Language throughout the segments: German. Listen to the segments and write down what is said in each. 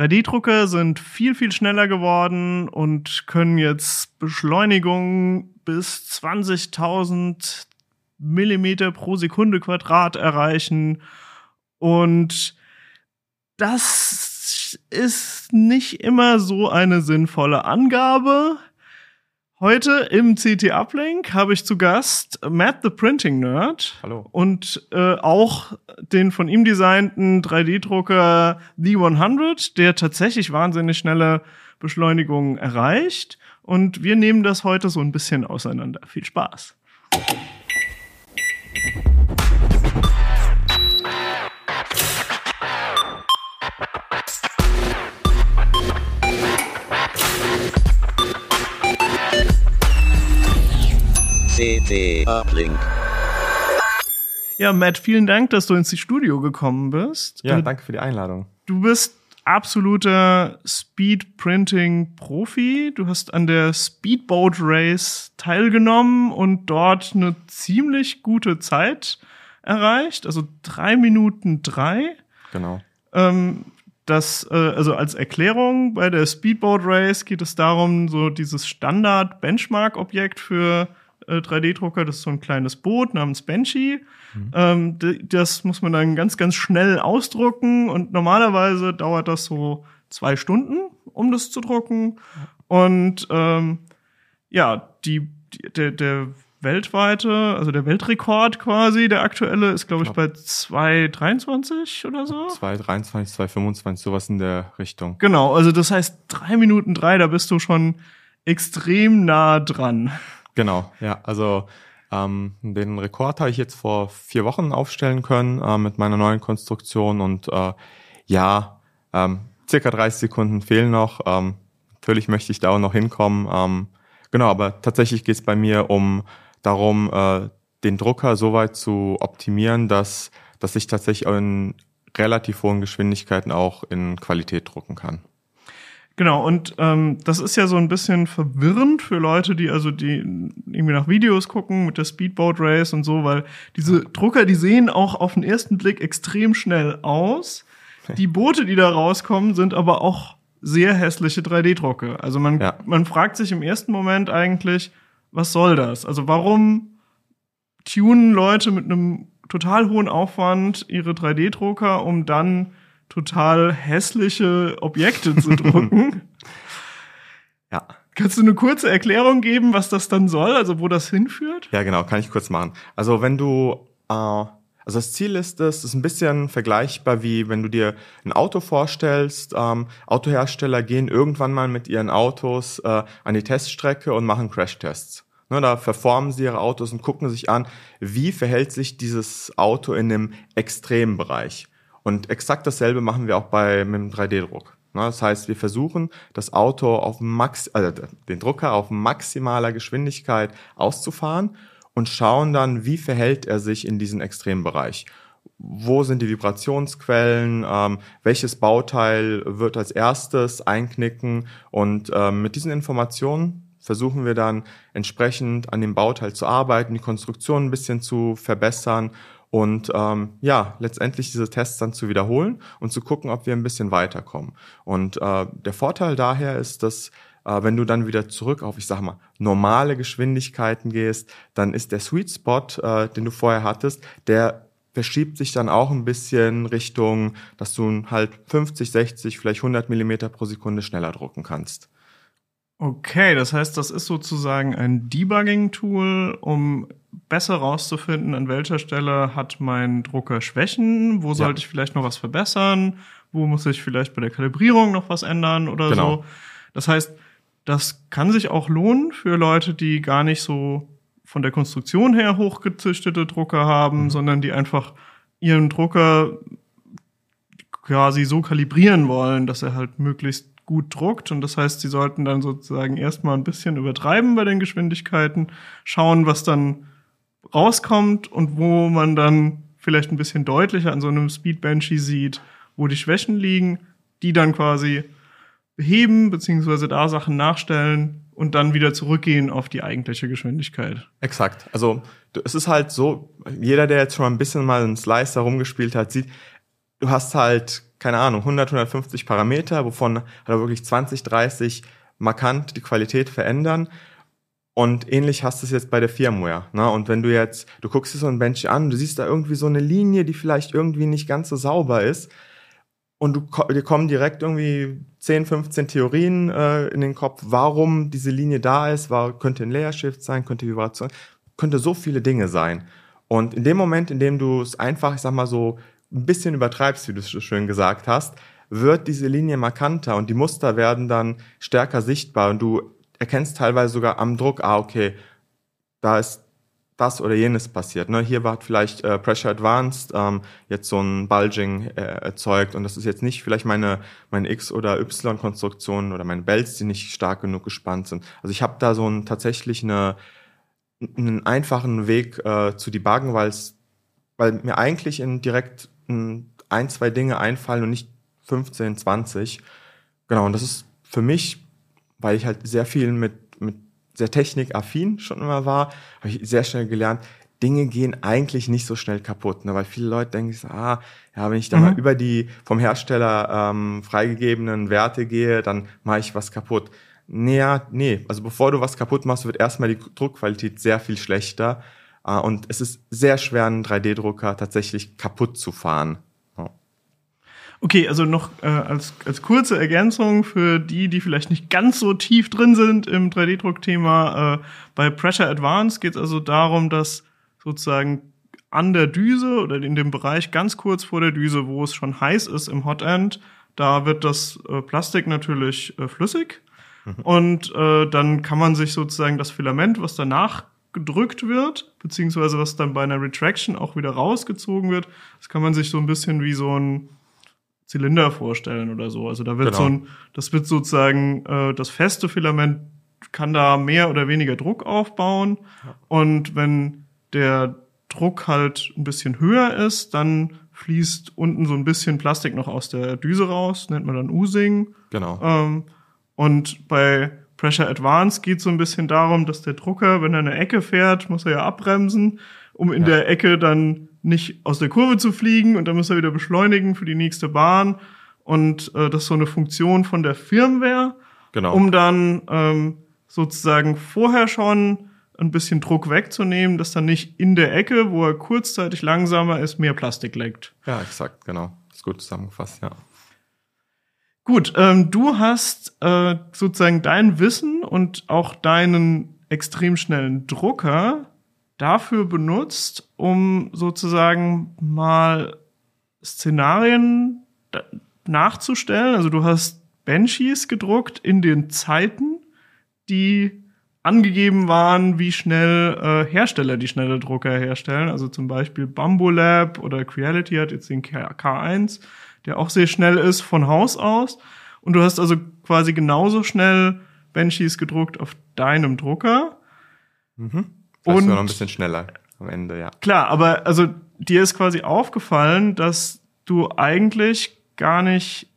3D-Drucker sind viel, viel schneller geworden und können jetzt Beschleunigungen bis 20.000 Millimeter pro Sekunde Quadrat erreichen. Und das ist nicht immer so eine sinnvolle Angabe. Heute im CT Uplink habe ich zu Gast Matt the Printing Nerd. Hallo. Und äh, auch den von ihm designten 3D-Drucker The 100, der tatsächlich wahnsinnig schnelle Beschleunigungen erreicht. Und wir nehmen das heute so ein bisschen auseinander. Viel Spaß. CT Uplink. Ja, Matt, vielen Dank, dass du ins Studio gekommen bist. Ja, Äh, danke für die Einladung. Du bist absoluter Speed-Printing-Profi. Du hast an der Speedboat Race teilgenommen und dort eine ziemlich gute Zeit erreicht. Also drei Minuten drei. Genau. Ähm, das, äh, also als Erklärung, bei der Speedboat Race geht es darum, so dieses Standard-Benchmark-Objekt für äh, 3D-Drucker, das ist so ein kleines Boot namens Banshee. Ähm, d- das muss man dann ganz, ganz schnell ausdrucken und normalerweise dauert das so zwei Stunden, um das zu drucken. Und ähm, ja, die, die, der, der weltweite, also der Weltrekord quasi, der aktuelle, ist, glaube ich, bei 2,23 oder so. 223, 225, sowas in der Richtung. Genau, also das heißt, drei Minuten drei, da bist du schon extrem nah dran. Genau, ja. Also ähm, den Rekord habe ich jetzt vor vier Wochen aufstellen können äh, mit meiner neuen Konstruktion und äh, ja, ähm, circa 30 Sekunden fehlen noch. Ähm, natürlich möchte ich da auch noch hinkommen. Ähm, genau, aber tatsächlich geht es bei mir um darum, äh, den Drucker so weit zu optimieren, dass, dass ich tatsächlich in relativ hohen Geschwindigkeiten auch in Qualität drucken kann. Genau, und ähm, das ist ja so ein bisschen verwirrend für Leute, die also die irgendwie nach Videos gucken mit der Speedboat Race und so, weil diese Drucker, die sehen auch auf den ersten Blick extrem schnell aus. Die Boote, die da rauskommen, sind aber auch sehr hässliche 3D-Drucke. Also man, Ja. man fragt sich im ersten Moment eigentlich, was soll das? Also warum tunen Leute mit einem total hohen Aufwand ihre 3D-Drucker, um dann total hässliche Objekte zu drucken? Ja. Kannst du eine kurze Erklärung geben, was das dann soll, also wo das hinführt? Ja, genau, kann ich kurz machen. Also wenn du, äh, also das Ziel ist es, ist ein bisschen vergleichbar wie wenn du dir ein Auto vorstellst. Ähm, Autohersteller gehen irgendwann mal mit ihren Autos äh, an die Teststrecke und machen Crashtests. Ne, da verformen sie ihre Autos und gucken sich an, wie verhält sich dieses Auto in einem extremen Bereich. Und exakt dasselbe machen wir auch bei mit dem 3D-Druck. Ne, Das heißt, wir versuchen, das Auto auf Max, also den Drucker auf maximaler Geschwindigkeit auszufahren und schauen dann, wie verhält er sich in diesem Extrembereich. Wo sind die Vibrationsquellen? Ähm, welches Bauteil wird als erstes einknicken? Und ähm, mit diesen Informationen versuchen wir dann entsprechend an dem Bauteil zu arbeiten, die Konstruktion ein bisschen zu verbessern und ähm, ja, letztendlich diese Tests dann zu wiederholen und zu gucken, ob wir ein bisschen weiterkommen. Und äh, der Vorteil daher ist, dass äh, wenn du dann wieder zurück auf, ich sag mal, normale Geschwindigkeiten gehst, dann ist der Sweet Spot, äh, den du vorher hattest, der verschiebt sich dann auch ein bisschen Richtung, dass du halt 50, 60, vielleicht 100 Millimeter pro Sekunde schneller drucken kannst. Okay, das heißt, das ist sozusagen ein Debugging-Tool, um besser rauszufinden, an welcher Stelle hat mein Drucker Schwächen, wo sollte ich vielleicht noch was verbessern, wo muss ich vielleicht bei der Kalibrierung noch was ändern oder Genau. so. Das heißt, das kann sich auch lohnen für Leute, die gar nicht so von der Konstruktion her hochgezüchtete Drucker haben, sondern die einfach ihren Drucker quasi so kalibrieren wollen, dass er halt möglichst gut druckt. Und das heißt, sie sollten dann sozusagen erstmal ein bisschen übertreiben bei den Geschwindigkeiten, schauen, was dann rauskommt und wo man dann vielleicht ein bisschen deutlicher an so einem Speedbenchy sieht, wo die Schwächen liegen, die dann quasi beheben, beziehungsweise da Sachen nachstellen und dann wieder zurückgehen auf die eigentliche Geschwindigkeit. Exakt. Also es ist halt so, jeder, der jetzt schon mal ein bisschen mal einen Slicer rumgespielt hat, sieht, du hast halt, keine Ahnung, 100, 150 Parameter, wovon halt wirklich 20, 30 markant die Qualität verändern. Und ähnlich hast du es jetzt bei der Firmware. Ne? Und wenn du jetzt, du guckst dir so ein Bench an, du siehst da irgendwie so eine Linie, die vielleicht irgendwie nicht ganz so sauber ist. Und du, dir kommen direkt irgendwie 10, 15 Theorien äh, in den Kopf, warum diese Linie da ist, war, könnte ein Layer Shift sein, könnte Vibration, könnte so viele Dinge sein. Und in dem Moment, in dem du es einfach, ich sag mal so, ein bisschen übertreibst, wie du so schön gesagt hast, wird diese Linie markanter und die Muster werden dann stärker sichtbar und du erkennst teilweise sogar am Druck, ah, okay, da ist das oder jenes passiert. Ne? Hier war vielleicht äh, Pressure Advanced ähm, jetzt so ein Bulging äh, erzeugt und das ist jetzt nicht vielleicht meine meine X oder Y Konstruktion oder meine Belts, die nicht stark genug gespannt sind. Also ich habe da so ein tatsächlich eine einen einfachen Weg äh, zu debuggen, weil mir eigentlich in direkt ein, zwei Dinge einfallen und nicht 15, 20. Genau, und das ist für mich, weil ich halt sehr viel mit, mit sehr technikaffin schon immer war, habe ich sehr schnell gelernt, Dinge gehen eigentlich nicht so schnell kaputt, ne? weil viele Leute denken, so, ah, ja, wenn ich da Mhm. mal über die vom Hersteller ähm, freigegebenen Werte gehe, dann mache ich was kaputt. Nee, ja, nee, also bevor du was kaputt machst, wird erstmal die Druckqualität sehr viel schlechter und es ist sehr schwer, einen 3D-Drucker tatsächlich kaputt zu fahren. Okay, also noch äh, als, als kurze Ergänzung für die, die vielleicht nicht ganz so tief drin sind im 3D-Druck-Thema. Äh, bei Pressure Advance geht es also darum, dass sozusagen an der Düse oder in dem Bereich ganz kurz vor der Düse, wo es schon heiß ist im Hotend, da wird das äh, Plastik natürlich äh, flüssig. Und äh, dann kann man sich sozusagen das Filament, was danach gedrückt wird, beziehungsweise was dann bei einer Retraction auch wieder rausgezogen wird, das kann man sich so ein bisschen wie so ein Zylinder vorstellen oder so. Also da wird Genau. so ein, das wird sozusagen äh, das feste Filament kann da mehr oder weniger Druck aufbauen. Und wenn der Druck halt ein bisschen höher ist, dann fließt unten so ein bisschen Plastik noch aus der Düse raus, nennt man dann Oosing. Genau. Ähm, und bei Pressure Advance geht so ein bisschen darum, dass der Drucker, wenn er eine Ecke fährt, muss er ja abbremsen, um in Ja. der Ecke dann nicht aus der Kurve zu fliegen und dann muss er wieder beschleunigen für die nächste Bahn. Und äh, das ist so eine Funktion von der Firmware, Genau. um dann ähm, sozusagen vorher schon ein bisschen Druck wegzunehmen, dass dann nicht in der Ecke, wo er kurzzeitig langsamer ist, mehr Plastik leckt. ja, exakt, genau. Ist gut zusammengefasst, ja. Gut, ähm, du hast äh, sozusagen dein Wissen und auch deinen extrem schnellen Drucker dafür benutzt, um sozusagen mal Szenarien nachzustellen. Also du hast Banshees gedruckt in den Zeiten, die angegeben waren, wie schnell äh, Hersteller die schnelle Drucker herstellen. Also zum Beispiel Bambolab oder Creality hat jetzt den K- K1, der auch sehr schnell ist von Haus aus. Und du hast also quasi genauso schnell Banshees gedruckt auf deinem Drucker. Vielleicht Und- sogar noch ein bisschen schneller am Ende, ja. Klar, aber also dir ist quasi aufgefallen, dass du eigentlich gar nicht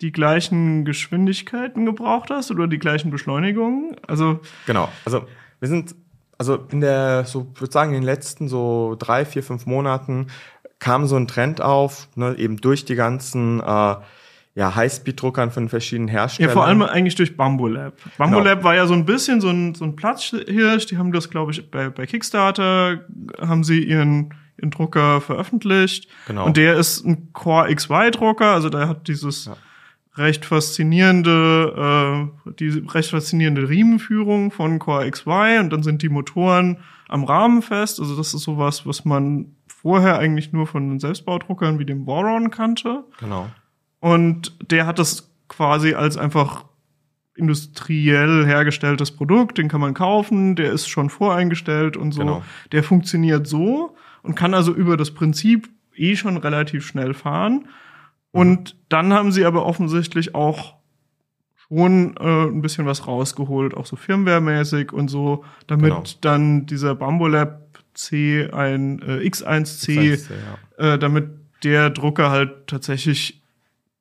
die gleichen Geschwindigkeiten gebraucht hast oder die gleichen Beschleunigungen. Also Genau. Also wir sind, also in der, so ich würde sagen, in den letzten so drei, vier, fünf Monaten kam so ein Trend auf, ne, eben durch die ganzen äh, ja, Highspeed-Druckern von verschiedenen Ja, Herstellern. vor allem eigentlich durch Bambolab. Bambolab war ja so ein bisschen so ein, so ein Platzhirsch. Die haben das, glaube ich, bei, bei Kickstarter haben sie ihren, ihren Drucker veröffentlicht. Genau. Und der ist ein Core XY-Drucker, also der hat dieses Ja. recht faszinierende, äh, diese recht faszinierende Riemenführung von Core XY und dann sind die Motoren am Rahmen fest. Also das ist sowas, was man vorher eigentlich nur von den Selbstbaudruckern wie dem Voron kannte. Genau. Und der hat das quasi als einfach industriell hergestelltes Produkt, den kann man kaufen, der ist schon voreingestellt und so. Genau. Der funktioniert so und kann also über das Prinzip eh schon relativ schnell fahren. Und dann haben sie aber offensichtlich auch schon äh, ein bisschen was rausgeholt, auch so Firmware-mäßig und so, damit Genau. dann dieser Bambolab C, ein äh, X1C, Das heißt, ja. äh, damit der Drucker halt tatsächlich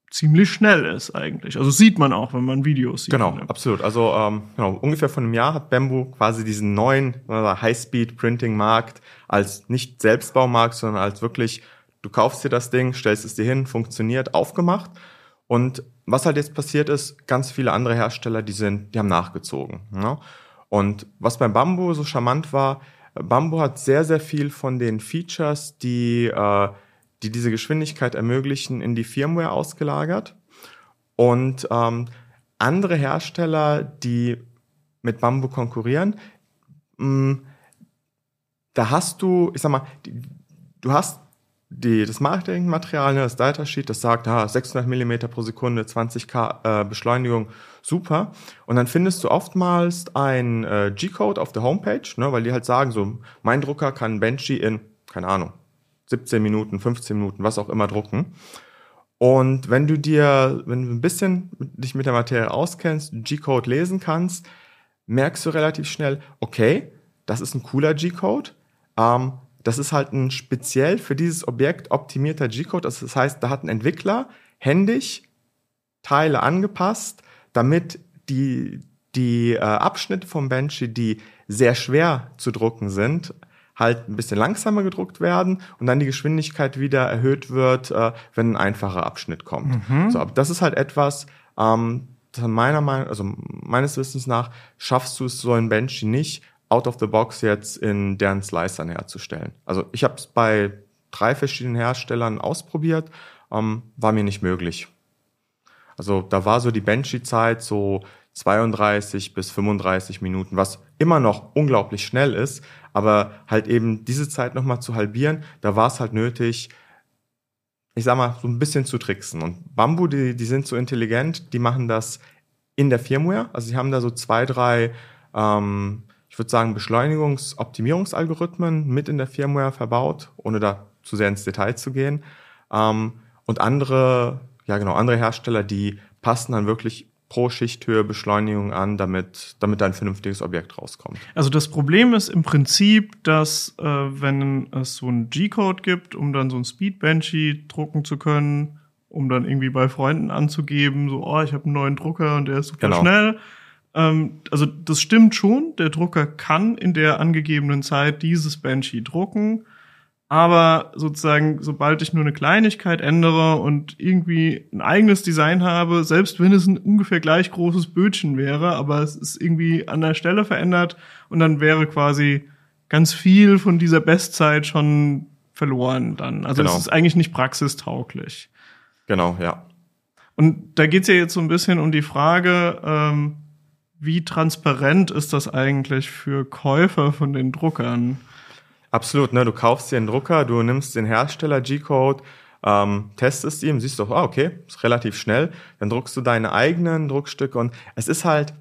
ziemlich schnell ist eigentlich. Also sieht man auch, wenn man Videos sieht. Genau, absolut. Also ähm, genau, ungefähr von einem Jahr hat Bamboo quasi diesen neuen High-Speed-Printing-Markt als nicht Selbstbaumarkt, sondern als wirklich, du kaufst dir das Ding, stellst es dir hin, funktioniert, aufgemacht. Und was halt jetzt passiert ist, ganz viele andere Hersteller, die sind, die haben nachgezogen. Ne? Und was beim Bamboo so charmant war, Bamboo hat sehr, sehr viel von den Features, die, äh, die diese Geschwindigkeit ermöglichen, in die Firmware ausgelagert. Und ähm, andere Hersteller, die mit Bamboo konkurrieren, mh, da hast du, ich sag mal, die, du hast die, das Marketingmaterial, ne, das Datasheet, das sagt, ah, 600 Millimeter pro Sekunde, 20k äh, Beschleunigung, super. Und dann findest du oftmals ein äh, G-Code auf der Homepage, ne, weil die halt sagen, so, mein Drucker kann Benchy in, keine Ahnung, 17 Minuten, 15 Minuten, was auch immer drucken. Und wenn du dir, wenn du ein bisschen dich mit der Materie auskennst, G-Code lesen kannst, merkst du relativ schnell, okay, das ist ein cooler G-Code. Ähm, das ist halt ein speziell für dieses Objekt optimierter G-Code. Das heißt, da hat ein Entwickler händisch Teile angepasst, damit die, die äh, Abschnitte vom Benchy, die sehr schwer zu drucken sind, halt ein bisschen langsamer gedruckt werden und dann die Geschwindigkeit wieder erhöht wird, äh, wenn ein einfacher Abschnitt kommt. So, aber das ist halt etwas, ähm, das meiner Meinung, also meines Wissens nach, schaffst du es so ein Benchy nicht, out of the box jetzt in deren Slicern herzustellen. Also ich habe es bei drei verschiedenen Herstellern ausprobiert, ähm, war mir nicht möglich. Also da war so die Benchy-Zeit so 32 bis 35 Minuten, was immer noch unglaublich schnell ist, aber halt eben diese Zeit nochmal zu halbieren, da war es halt nötig, ich sag mal, so ein bisschen zu tricksen. Und Bamboo, die, die sind so intelligent, die machen das in der Firmware. Also sie haben da so zwei, drei, ähm, ich würde sagen, Beschleunigungs-Optimierungsalgorithmen mit in der Firmware verbaut, ohne da zu sehr ins Detail zu gehen. Ähm, und andere, ja genau, andere Hersteller, die passen dann wirklich pro Schichthöhe Beschleunigung an, damit, damit da ein vernünftiges Objekt rauskommt. Also das Problem ist im Prinzip, dass äh, wenn es so einen G-Code gibt, um dann so ein Speed-Benchy drucken zu können, um dann irgendwie bei Freunden anzugeben, so, oh, ich habe einen neuen Drucker und der ist super Genau. schnell. Ähm, also das stimmt schon, der Drucker kann in der angegebenen Zeit dieses Benchy drucken. Aber sozusagen, sobald ich nur eine Kleinigkeit ändere und irgendwie ein eigenes Design habe, selbst wenn es ein ungefähr gleich großes Bötchen wäre, aber es ist irgendwie an der Stelle verändert und dann wäre quasi ganz viel von dieser Bestzeit schon verloren dann. Also Genau. es ist eigentlich nicht praxistauglich. Genau, ja. Und da geht's ja jetzt so ein bisschen um die Frage, ähm, wie transparent ist das eigentlich für Käufer von den Druckern? Absolut, ne? Du kaufst dir einen Drucker, du nimmst den Hersteller G-Code, ähm, testest ihn, siehst doch, ah, okay, ist relativ schnell, dann druckst du deine eigenen Druckstücke und es ist halt,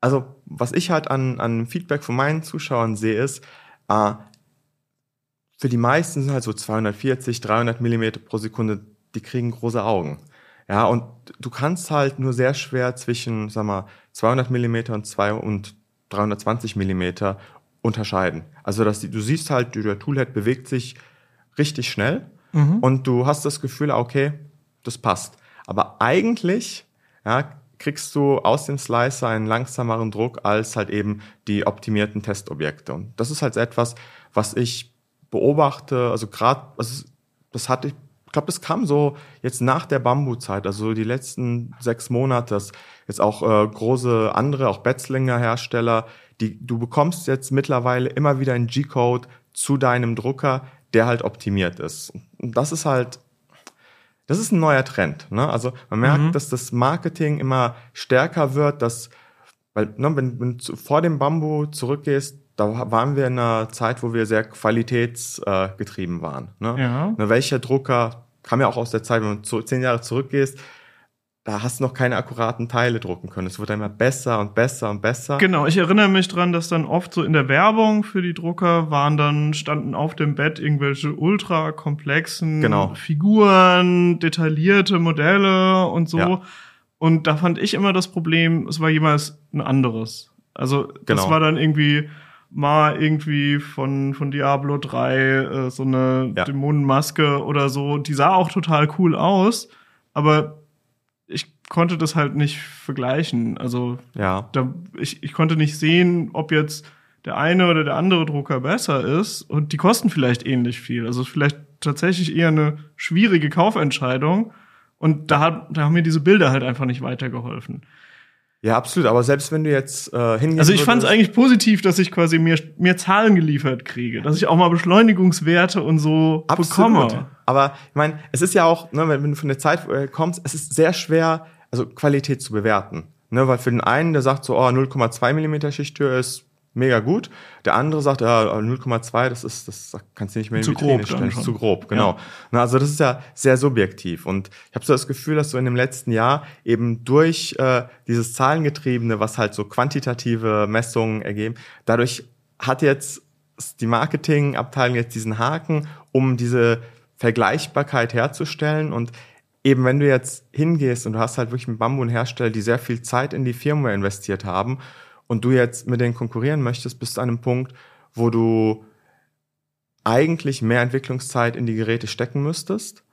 also was ich halt an, an Feedback von meinen Zuschauern sehe, ist, äh, für die meisten sind halt so 240, 300 Millimeter pro Sekunde, die kriegen große Augen. Ja, und du kannst halt nur sehr schwer zwischen, sag mal, 200 Millimeter und, zwei und 320 Millimeter unterscheiden. Also dass die, du siehst halt, der Toolhead bewegt sich richtig schnell und du hast das Gefühl, okay, das passt. Aber eigentlich ja, kriegst du aus dem Slicer einen langsameren Druck als halt eben die optimierten Testobjekte. Und das ist halt etwas, was ich beobachte, also gerade, also das hatte ich glaube, das kam so jetzt nach der Bambu-Zeit, also die letzten sechs Monate, dass jetzt auch äh, große andere, auch Betzlinger Hersteller, die du bekommst jetzt mittlerweile immer wieder einen G-Code zu deinem Drucker, der halt optimiert ist. Und das ist halt, das ist ein neuer Trend. Ne? Also man merkt, dass das Marketing immer stärker wird, dass, weil, ne, wenn, wenn du vor dem Bambu zurückgehst, da waren wir in einer Zeit, wo wir sehr qualitätsgetrieben äh, waren. Ne? Ja. Ne, welcher Drucker kam ja auch aus der Zeit, wenn du zehn Jahre zurückgehst, da hast du noch keine akkuraten Teile drucken können. Es wurde immer besser und besser und besser. Genau, ich erinnere mich dran, dass dann oft so in der Werbung für die Drucker waren dann, standen auf dem Bett irgendwelche ultra komplexen Genau. Figuren, detaillierte Modelle und so. Ja. Und da fand ich immer das Problem, es war jemals ein anderes. Also das Genau. war dann irgendwie mal irgendwie von, von Diablo 3 äh, so eine Ja. Dämonenmaske oder so. Die sah auch total cool aus, aber ich konnte das halt nicht vergleichen. Also Ja. da, ich, ich konnte nicht sehen, ob jetzt der eine oder der andere Drucker besser ist und die kosten vielleicht ähnlich viel. Also vielleicht tatsächlich eher eine schwierige Kaufentscheidung und da, hat, da haben mir diese Bilder halt einfach nicht weitergeholfen. Ja, absolut. Aber selbst wenn du jetzt äh, hingehen Also ich fand es eigentlich positiv, dass ich quasi mehr, mehr Zahlen geliefert kriege, dass ich auch mal Beschleunigungswerte und so Absolut. bekomme. Aber ich meine, es ist ja auch, ne, wenn, wenn du von der Zeit äh, kommst, es ist sehr schwer, also Qualität zu bewerten. Ne, weil für den einen, der sagt so, oh, 0,2 Millimeter Schichttür ist mega gut. Der andere sagt, ja, 0,2, das ist, das kannst du nicht mehr in Zu die Vitrine stellen. zu grob, genau. Na, also das ist ja sehr subjektiv. Und ich habe so das Gefühl, dass so in dem letzten Jahr eben durch äh, dieses Zahlengetriebene, was halt so quantitative Messungen ergeben, dadurch hat jetzt die Marketingabteilung jetzt diesen Haken, um diese Vergleichbarkeit herzustellen und eben wenn du jetzt hingehst und du hast halt wirklich einen Bambu einen Hersteller, die sehr viel Zeit in die Firmware investiert haben und du jetzt mit denen konkurrieren möchtest, bist du an einem Punkt, wo du eigentlich mehr Entwicklungszeit in die Geräte stecken müsstest.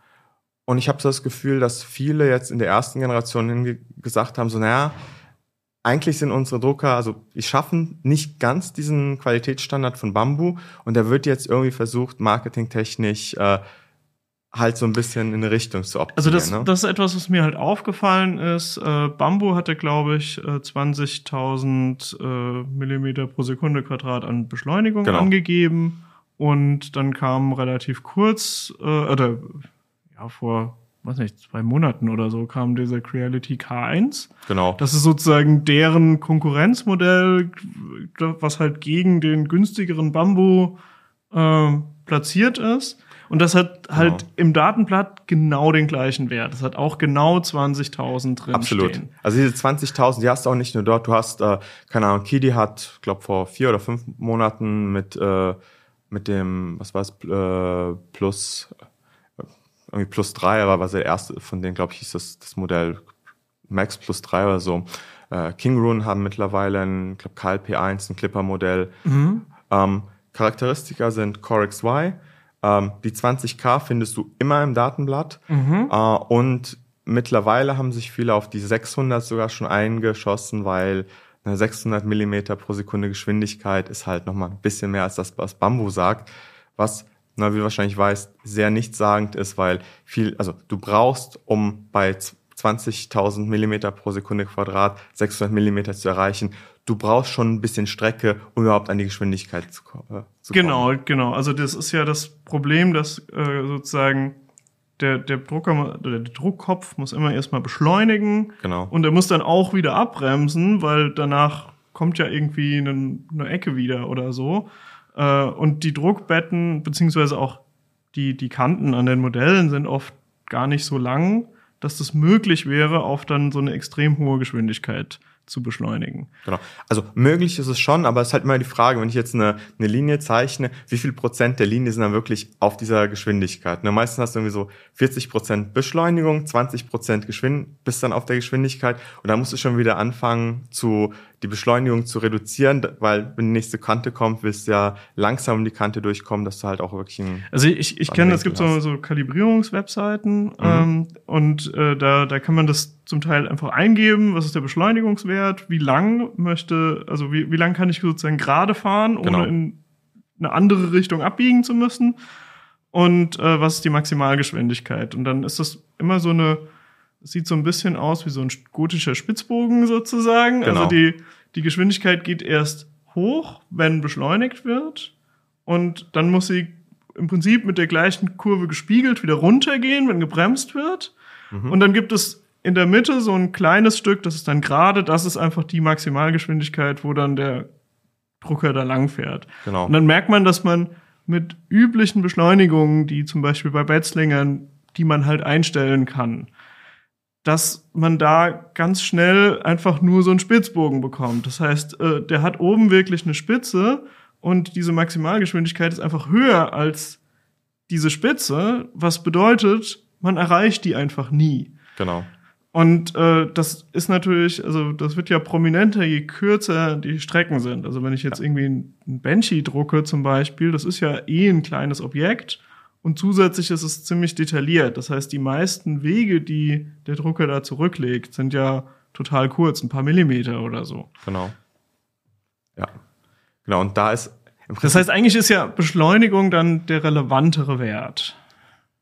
Und ich habe so das Gefühl, dass viele jetzt in der ersten Generation gesagt haben, so naja, eigentlich sind unsere Drucker, also die schaffen nicht ganz diesen Qualitätsstandard von Bambu und da wird jetzt irgendwie versucht, marketingtechnisch äh, halt so ein bisschen in eine Richtung zu Also optimieren. das, ne? das ist etwas, was mir halt aufgefallen ist. Äh, Bambu hatte, glaube ich, äh, 20.000 äh, Millimeter pro Sekunde Quadrat an Beschleunigung Genau. angegeben. Und dann kam relativ kurz, äh, oder ja, vor, weiß nicht, zwei Monaten oder so, kam dieser Creality K1. genau. Das ist sozusagen deren Konkurrenzmodell, was halt gegen den günstigeren Bambu äh, platziert ist. Und das hat halt Genau. im Datenblatt genau den gleichen Wert. Das hat auch genau 20.000 drin Absolut. stehen. Also diese 20.000, die hast du auch nicht nur dort. Du hast, äh, keine Ahnung, Kidi hat, glaube vor vier oder fünf Monaten mit äh, mit dem, was war es, äh, plus irgendwie plus drei, aber was der erste von denen, glaube ich, hieß das das Modell Max plus drei oder so. Äh, King Rune haben mittlerweile ein, glaube KLP1, ein Clipper-Modell. Ähm, Charakteristika sind Core XY. Ähm, die 20K findest du immer im Datenblatt. Äh, und mittlerweile haben sich viele auf die 600 sogar schon eingeschossen, weil eine 600 Millimeter pro Sekunde Geschwindigkeit ist halt nochmal ein bisschen mehr als das, was Bambu sagt. Was, na, wie du wahrscheinlich weißt, sehr nichtssagend ist, weil viel, also du brauchst, um bei 20.000 Millimeter pro Sekunde Quadrat 600 Millimeter zu erreichen, du brauchst schon ein bisschen Strecke, um überhaupt an die Geschwindigkeit zu, äh, zu kommen. Genau, genau. Also das ist ja das Problem, dass äh, sozusagen der, der Drucker, der Druckkopf muss immer erstmal beschleunigen. Genau. Und er muss dann auch wieder abbremsen, weil danach kommt ja irgendwie eine, eine Ecke wieder oder so. Äh, und die Druckbetten, beziehungsweise auch die, die Kanten an den Modellen sind oft gar nicht so lang, dass das möglich wäre, auf dann so eine extrem hohe Geschwindigkeit zu beschleunigen. Genau. Also möglich ist es schon, aber es ist halt immer die Frage, wenn ich jetzt eine, eine Linie zeichne, wie viel Prozent der Linie sind dann wirklich auf dieser Geschwindigkeit? Ne, meistens hast du irgendwie so 40 Prozent Beschleunigung, 20 Prozent Geschwind bis dann auf der Geschwindigkeit und dann musst du schon wieder anfangen, zu die Beschleunigung zu reduzieren, weil wenn die nächste Kante kommt, willst du ja langsam um die Kante durchkommen, dass du halt auch wirklich ein Also ich, ich kenne, es gibt so, so Kalibrierungswebseiten Mhm. ähm, und äh, da, da kann man das zum Teil einfach eingeben, was ist der Beschleunigungswert, wie lang möchte, also wie, wie lang kann ich sozusagen gerade fahren, ohne Genau. in eine andere Richtung abbiegen zu müssen und äh, was ist die Maximalgeschwindigkeit. Und dann ist das immer so eine, sieht so ein bisschen aus wie so ein gotischer Spitzbogen sozusagen. Genau. Also die, die Geschwindigkeit geht erst hoch, wenn beschleunigt wird. Und dann muss sie im Prinzip mit der gleichen Kurve gespiegelt wieder runtergehen, wenn gebremst wird. Mhm. Und dann gibt es in der Mitte so ein kleines Stück, das ist dann gerade, das ist einfach die Maximalgeschwindigkeit, wo dann der Drucker da lang fährt. Genau. Und dann merkt man, dass man mit üblichen Beschleunigungen, die zum Beispiel bei Betzlingern, die man halt einstellen kann, dass man da ganz schnell einfach nur so einen Spitzbogen bekommt. Das heißt, äh, der hat oben wirklich eine Spitze und diese Maximalgeschwindigkeit ist einfach höher als diese Spitze, was bedeutet, man erreicht die einfach nie. Genau. Und äh, das ist natürlich, also das wird ja prominenter, je kürzer die Strecken sind. Also wenn ich jetzt irgendwie ein Banshee drucke zum Beispiel, das ist ja eh ein kleines Objekt und zusätzlich ist es ziemlich detailliert. Das heißt, die meisten Wege, die der Drucker da zurücklegt, sind ja total kurz, ein paar Millimeter oder so. Genau. Ja. Genau, und da ist im Das heißt, eigentlich ist ja Beschleunigung dann der relevantere Wert.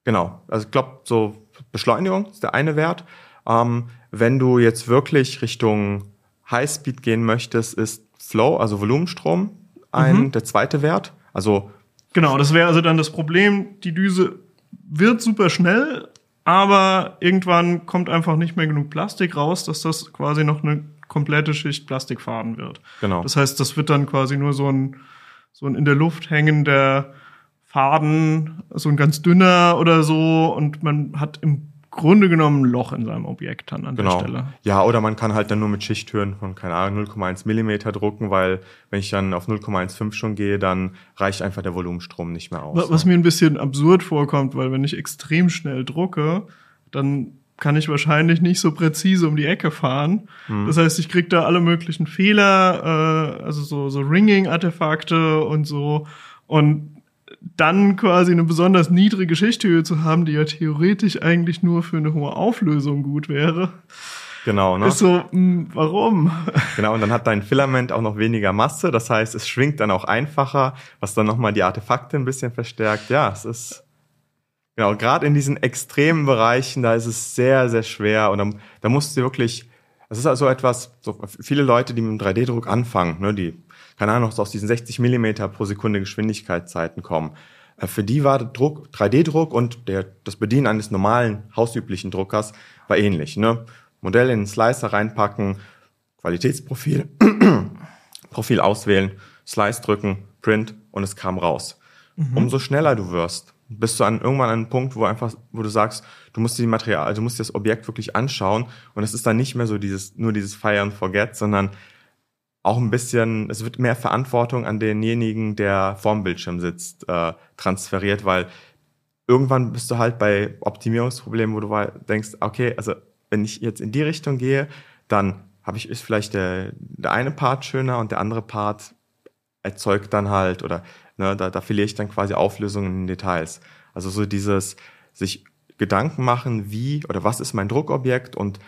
Genau. Also ich glaube, so Beschleunigung ist der eine Wert. Ähm, wenn du jetzt wirklich Richtung Highspeed gehen möchtest, ist Flow, also Volumenstrom, ein Mhm. der zweite Wert. Also Genau, das wäre also dann das Problem, die Düse wird super schnell, aber irgendwann kommt einfach nicht mehr genug Plastik raus, dass das quasi noch eine komplette Schicht Plastikfaden wird. genau. Das heißt, das wird dann quasi nur so ein, so ein in der Luft hängender Faden, so ein ganz dünner oder so und man hat im Grunde genommen ein Loch in seinem Objekt dann an der Genau. Stelle. Ja, oder man kann halt dann nur mit Schichthöhen von, keine Ahnung, 0,1 Millimeter drucken, weil wenn ich dann auf 0,15 schon gehe, dann reicht einfach der Volumenstrom nicht mehr aus. Wa- Was mir ein bisschen absurd vorkommt, weil wenn ich extrem schnell drucke, dann kann ich wahrscheinlich nicht so präzise um die Ecke fahren. Das heißt, ich krieg da alle möglichen Fehler, äh, also so, so Ringing-Artefakte und so. Und dann quasi eine besonders niedrige Schichthöhe zu haben, die ja theoretisch eigentlich nur für eine hohe Auflösung gut wäre, Genau, ne? ist so, mh, warum? Genau, und dann hat dein Filament auch noch weniger Masse, das heißt, es schwingt dann auch einfacher, was dann nochmal die Artefakte ein bisschen verstärkt. Ja, es ist, genau, gerade in diesen extremen Bereichen, da ist es sehr, sehr schwer und dann, da musst du wirklich, das ist also etwas, so viele Leute, die mit dem 3D-Druck anfangen, ne, die, keine Ahnung, so aus diesen 60 Millimeter pro Sekunde Geschwindigkeitszeiten kommen, äh, für die war der Druck, 3D-Druck und der, das Bedienen eines normalen, hausüblichen Druckers war ähnlich. Ne? Modell in den Slicer reinpacken, Qualitätsprofil, Profil auswählen, Slice drücken, Print und es kam raus. Umso schneller du wirst, bist du an irgendwann an einem Punkt, wo einfach, wo du sagst, du musst die Material, also du musst dir das Objekt wirklich anschauen und es ist dann nicht mehr so dieses, nur dieses Fire and Forget, sondern auch ein bisschen, es wird mehr Verantwortung an denjenigen, der vorm Bildschirm sitzt, äh, transferiert, weil irgendwann bist du halt bei Optimierungsproblemen, wo du denkst, okay, also wenn ich jetzt in die Richtung gehe, dann habe ich, ist vielleicht der, der eine Part schöner und der andere Part erzeugt dann halt oder ne, da, da verliere ich dann quasi Auflösungen in Details. Also so dieses sich Gedanken machen, wie oder was ist mein Druckobjekt und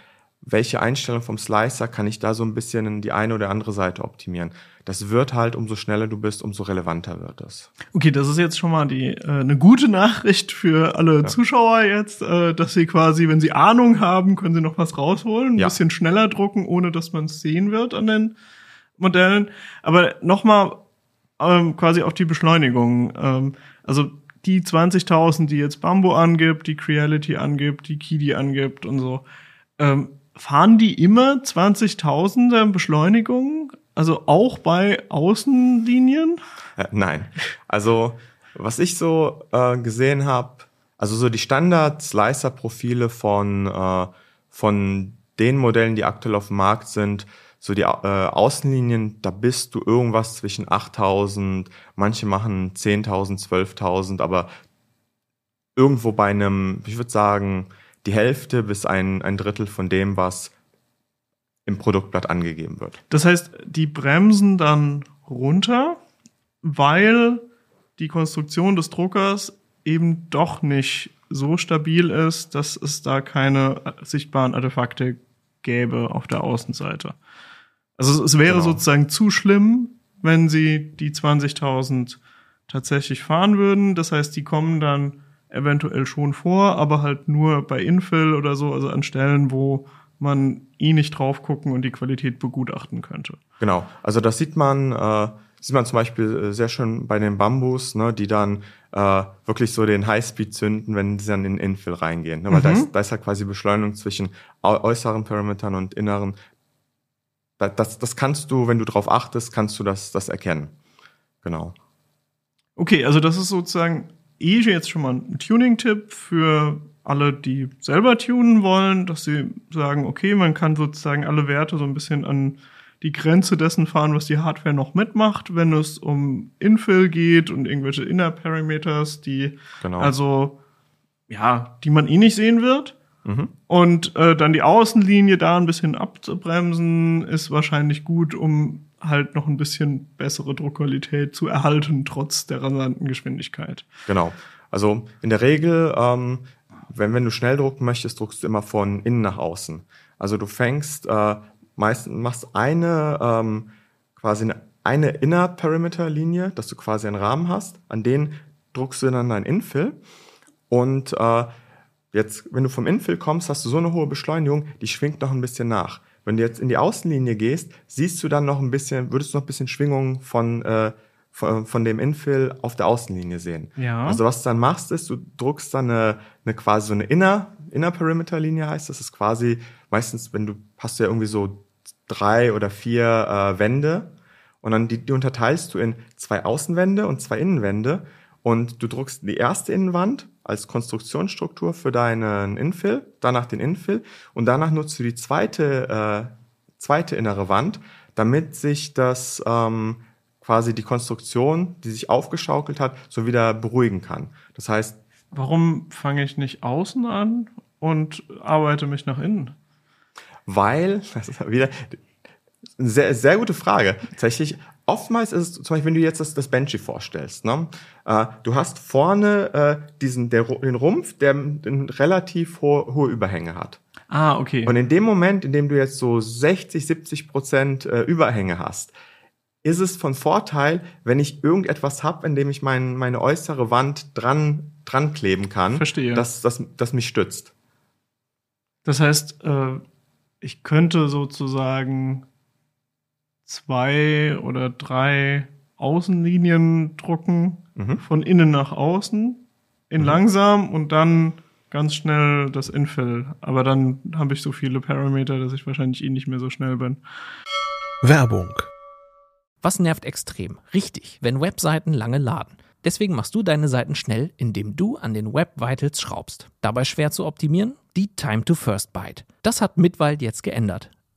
welche Einstellung vom Slicer kann ich da so ein bisschen in die eine oder andere Seite optimieren. Das wird halt, umso schneller du bist, umso relevanter wird es. Okay, das ist jetzt schon mal die äh, eine gute Nachricht für alle Zuschauer jetzt, äh, dass sie quasi, wenn sie Ahnung haben, können sie noch was rausholen, ein Ja. bisschen schneller drucken, ohne dass man es sehen wird an den Modellen. Aber nochmal ähm, quasi auf die Beschleunigung. Ähm, also die 20.000, die jetzt Bambo angibt, die Creality angibt, die Kidi angibt und so, ähm, fahren die immer 20.000er Beschleunigung? Also auch bei Außenlinien? Äh, nein. Also, was ich so äh, gesehen habe, also so die Standard-Slicer-Profile von, äh, von den Modellen, die aktuell auf dem Markt sind, so die äh, Außenlinien, da bist du irgendwas zwischen 8000, manche machen 10.000, 12.000, aber irgendwo bei einem, ich würde sagen, die Hälfte bis ein, ein Drittel von dem, was im Produktblatt angegeben wird. Das heißt, die bremsen dann runter, weil die Konstruktion des Druckers eben doch nicht so stabil ist, dass es da keine sichtbaren Artefakte gäbe auf der Außenseite. Also es wäre Genau. sozusagen zu schlimm, wenn sie die 20.000 tatsächlich fahren würden. Das heißt, die kommen dann eventuell schon vor, aber halt nur bei Infill oder so, also an Stellen, wo man eh nicht drauf gucken und die Qualität begutachten könnte. Genau, also das sieht man, äh, sieht man zum Beispiel äh, sehr schön bei den Bambus, ne, die dann äh, wirklich so den Highspeed zünden, wenn sie dann in Infill reingehen. Ne, weil da, ist, da ist halt quasi Beschleunigung zwischen äu äußeren Parametern und inneren. Da, das, das kannst du, wenn du drauf achtest, kannst du das, das erkennen. Genau. Okay, also das ist sozusagen eh jetzt schon mal ein Tuning-Tipp für alle, die selber tunen wollen, dass sie sagen, okay, man kann sozusagen alle Werte so ein bisschen an die Grenze dessen fahren, was die Hardware noch mitmacht, wenn es um Infill geht und irgendwelche Inner Parameters, die Genau. also ja, die man eh nicht sehen wird. Mhm. Und äh, dann die Außenlinie da ein bisschen abzubremsen, ist wahrscheinlich gut, um halt noch ein bisschen bessere Druckqualität zu erhalten, trotz der rasanten Geschwindigkeit. Genau. Also in der Regel, ähm, wenn, wenn du schnell drucken möchtest, druckst du immer von innen nach außen. Also du fängst äh, meistens machst eine ähm, quasi eine, eine Inner Perimeter Linie, dass du quasi einen Rahmen hast, an den druckst du dann dein Infill und äh, jetzt, wenn du vom Infill kommst, hast du so eine hohe Beschleunigung, die schwingt noch ein bisschen nach. Wenn du jetzt in die Außenlinie gehst, siehst du dann noch ein bisschen, würdest du noch ein bisschen Schwingung von, äh, von, von dem Infill auf der Außenlinie sehen. Ja. Also was du dann machst, ist, du druckst dann eine, eine quasi so eine Inner, Inner Perimeter Linie heißt das. Das ist quasi meistens, wenn du hast du ja irgendwie so drei oder vier äh, Wände und dann die, die unterteilst du in zwei Außenwände und zwei Innenwände und du druckst die erste Innenwand als Konstruktionsstruktur für deinen Infill, danach den Infill und danach nutzt du die zweite, äh, zweite innere Wand, damit sich das ähm, quasi die Konstruktion, die sich aufgeschaukelt hat, so wieder beruhigen kann. Das heißt, Warum fange ich nicht außen an und arbeite mich nach innen? weil, das ist wieder eine sehr, sehr gute Frage. Tatsächlich, oftmals ist es, zum Beispiel, wenn du jetzt das, das Benchy vorstellst, ne? äh, du hast vorne äh, diesen, der, den Rumpf, der eine relativ hohe, hohe Überhänge hat. Ah, okay. Und in dem Moment, in dem du jetzt so 60, 70 Prozent äh, Überhänge hast, ist es von Vorteil, wenn ich irgendetwas habe, in dem ich mein, meine äußere Wand dran, dran kleben kann, Verstehe. Das, das, das mich stützt. Das heißt, äh, ich könnte sozusagen zwei oder drei Außenlinien drucken, Mhm. von innen nach außen, in langsam und dann ganz schnell das Infill. Aber dann habe ich so viele Parameter, dass ich wahrscheinlich eh nicht mehr so schnell bin. Werbung. Was nervt extrem? Richtig, wenn Webseiten lange laden. Deswegen machst du deine Seiten schnell, indem du an den Web Vitals schraubst. Dabei schwer zu optimieren? Die Time to First Byte. Das hat Mitwald jetzt geändert.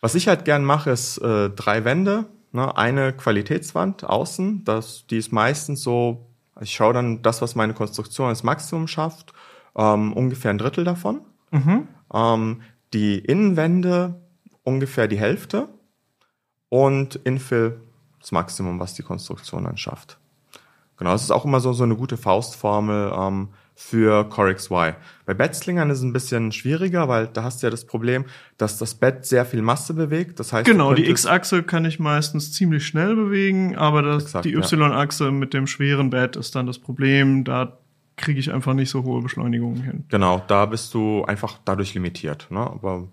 was ich halt gern mache, ist äh, drei Wände. Ne? Eine Qualitätswand außen, das, die ist meistens so, ich schaue dann das, was meine Konstruktion als Maximum schafft, ähm, ungefähr ein Drittel davon. Ähm, die Innenwände ungefähr die Hälfte und Infill das Maximum, was die Konstruktion dann schafft. Genau, das ist auch immer so, so eine gute Faustformel ähm, für Core XY. Bei Bettslingern ist es ein bisschen schwieriger, weil da hast du ja das Problem, dass das Bett sehr viel Masse bewegt. Das heißt, Genau, die X-Achse kann ich meistens ziemlich schnell bewegen, aber das, Exakt, die ja. Y-Achse mit dem schweren Bett ist dann das Problem. Da kriege ich einfach nicht so hohe Beschleunigungen hin. Genau, da bist du einfach dadurch limitiert. Ne? Aber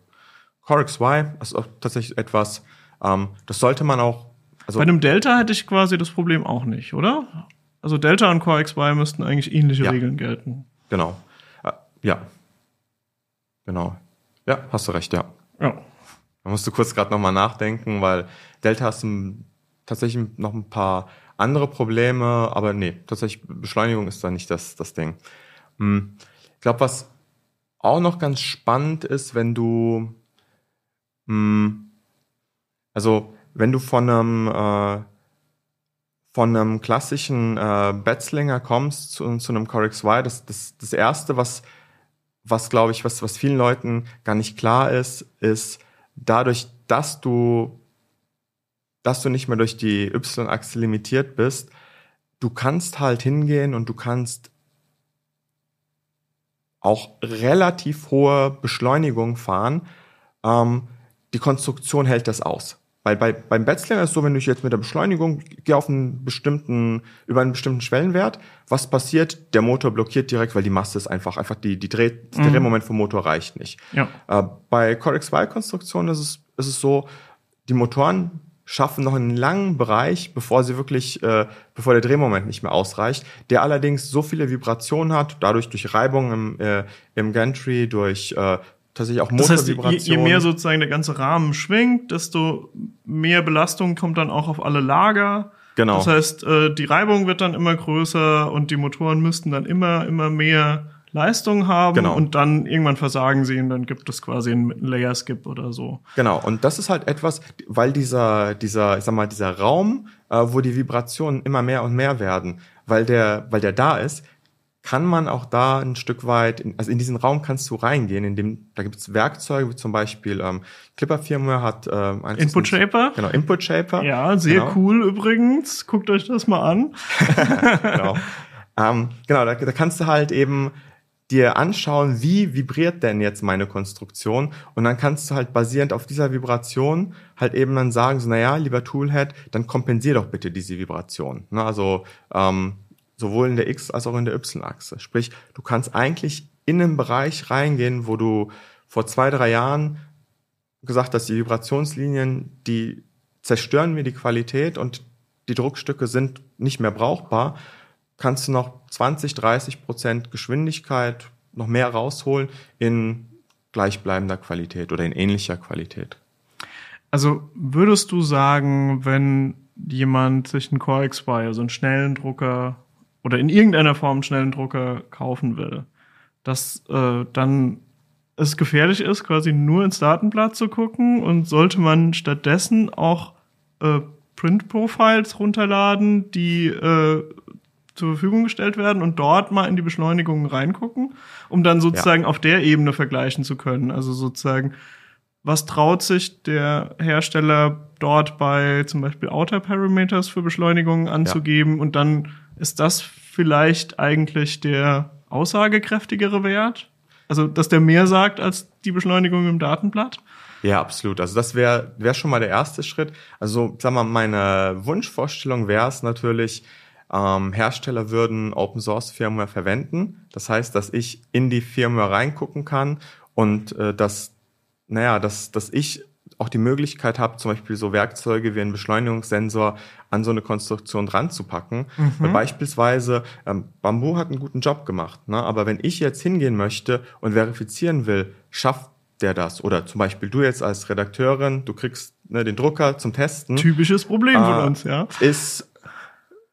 Core XY ist auch tatsächlich etwas, ähm, das sollte man auch, also Bei einem Delta hätte ich quasi das Problem auch nicht, oder? Also Delta und Core XY müssten eigentlich ähnliche Ja. Regeln gelten. genau. Äh, ja. Genau. Ja, hast du recht, ja. Ja. Da musst du kurz gerade nochmal nachdenken, weil Delta hast ein, tatsächlich noch ein paar andere Probleme, aber nee, tatsächlich Beschleunigung ist da nicht das, das Ding. Hm. Ich glaube, was auch noch ganz spannend ist, wenn du, hm, also wenn du von einem, äh, von einem klassischen äh, Betzlinger kommst zu, zu einem Core XY, das, das, das erste, was, was glaube ich, was, was vielen Leuten gar nicht klar ist, ist, dadurch, dass du, dass du nicht mehr durch die Y-Achse limitiert bist, du kannst halt hingehen und du kannst auch relativ hohe Beschleunigung fahren. Ähm, die Konstruktion hält das aus. Weil bei, beim Betzlinger ist es so, wenn ich jetzt mit der Beschleunigung gehe auf einen bestimmten, über einen bestimmten Schwellenwert, was passiert? Der Motor blockiert direkt, weil die Masse ist einfach, einfach die, die Dreh, Mhm. Drehmoment vom Motor reicht nicht. Ja. Äh, bei Core XY-Konstruktionen ist es, ist es so, die Motoren schaffen noch einen langen Bereich, bevor sie wirklich, äh, bevor der Drehmoment nicht mehr ausreicht, der allerdings so viele Vibrationen hat, dadurch durch Reibung im, äh, im Gantry, durch äh, tatsächlich auch Das heißt, je, Motorvibrationen. je mehr sozusagen der ganze Rahmen schwingt, desto mehr Belastung kommt dann auch auf alle Lager. Genau. Das heißt, äh, die Reibung wird dann immer größer und die Motoren müssten dann immer, immer mehr Leistung haben Genau. und dann irgendwann versagen sie und dann gibt es quasi einen Layer Skip oder so. Genau, und das ist halt etwas, weil dieser, dieser, ich sag mal, dieser Raum, äh, wo die Vibrationen immer mehr und mehr werden, weil der, weil der da ist, kann man auch da ein Stück weit, in, also in diesen Raum kannst du reingehen, in dem, da gibt es Werkzeuge, wie zum Beispiel ähm, Clipper Firmware hat ähm, Input Shaper? Genau, Input Shaper. Ja, sehr genau. cool übrigens. Guckt euch das mal an. genau. ähm, genau, da, da kannst du halt eben dir anschauen, wie vibriert denn jetzt meine Konstruktion und dann kannst du halt basierend auf dieser Vibration halt eben dann sagen, so, naja, lieber Toolhead, dann kompensier doch bitte diese Vibration. Ne, also ähm, sowohl in der X- als auch in der Y-Achse. Sprich, du kannst eigentlich in einen Bereich reingehen, wo du vor zwei, drei Jahren gesagt hast, die Vibrationslinien, die zerstören mir die Qualität und die Druckstücke sind nicht mehr brauchbar, kannst du noch 20, 30 Prozent Geschwindigkeit noch mehr rausholen in gleichbleibender Qualität oder in ähnlicher Qualität. Also würdest du sagen, wenn jemand sich einen Core XY, also einen schnellen Drucker oder in irgendeiner Form einen schnellen Drucker kaufen will, dass äh, dann es gefährlich ist, quasi nur ins Datenblatt zu gucken und sollte man stattdessen auch äh, Print-Profiles runterladen, die äh, zur Verfügung gestellt werden und dort mal in die Beschleunigungen reingucken, um dann sozusagen auf der Ebene vergleichen zu können. Also sozusagen, was traut sich der Hersteller dort bei zum Beispiel Outer Parameters für Beschleunigungen anzugeben und dann ist das vielleicht eigentlich der aussagekräftigere Wert? Also, dass der mehr sagt als die Beschleunigung im Datenblatt? Ja, absolut. Also das wäre wär schon mal der erste Schritt. Also, sag mal, meine Wunschvorstellung wäre es natürlich, ähm, Hersteller würden Open Source Firmware verwenden. Das heißt, dass ich in die Firmware reingucken kann und äh, dass, naja, dass, dass ich auch die Möglichkeit habe, zum Beispiel so Werkzeuge wie einen Beschleunigungssensor an so eine Konstruktion dran zu packen. Weil beispielsweise ähm, Bamboo hat einen guten Job gemacht, ne? aber wenn ich jetzt hingehen möchte und verifizieren will, schafft der das? Oder zum Beispiel du jetzt als Redakteurin, du kriegst ne, den Drucker zum Testen Typisches Problem Ah. von uns, ja. ist,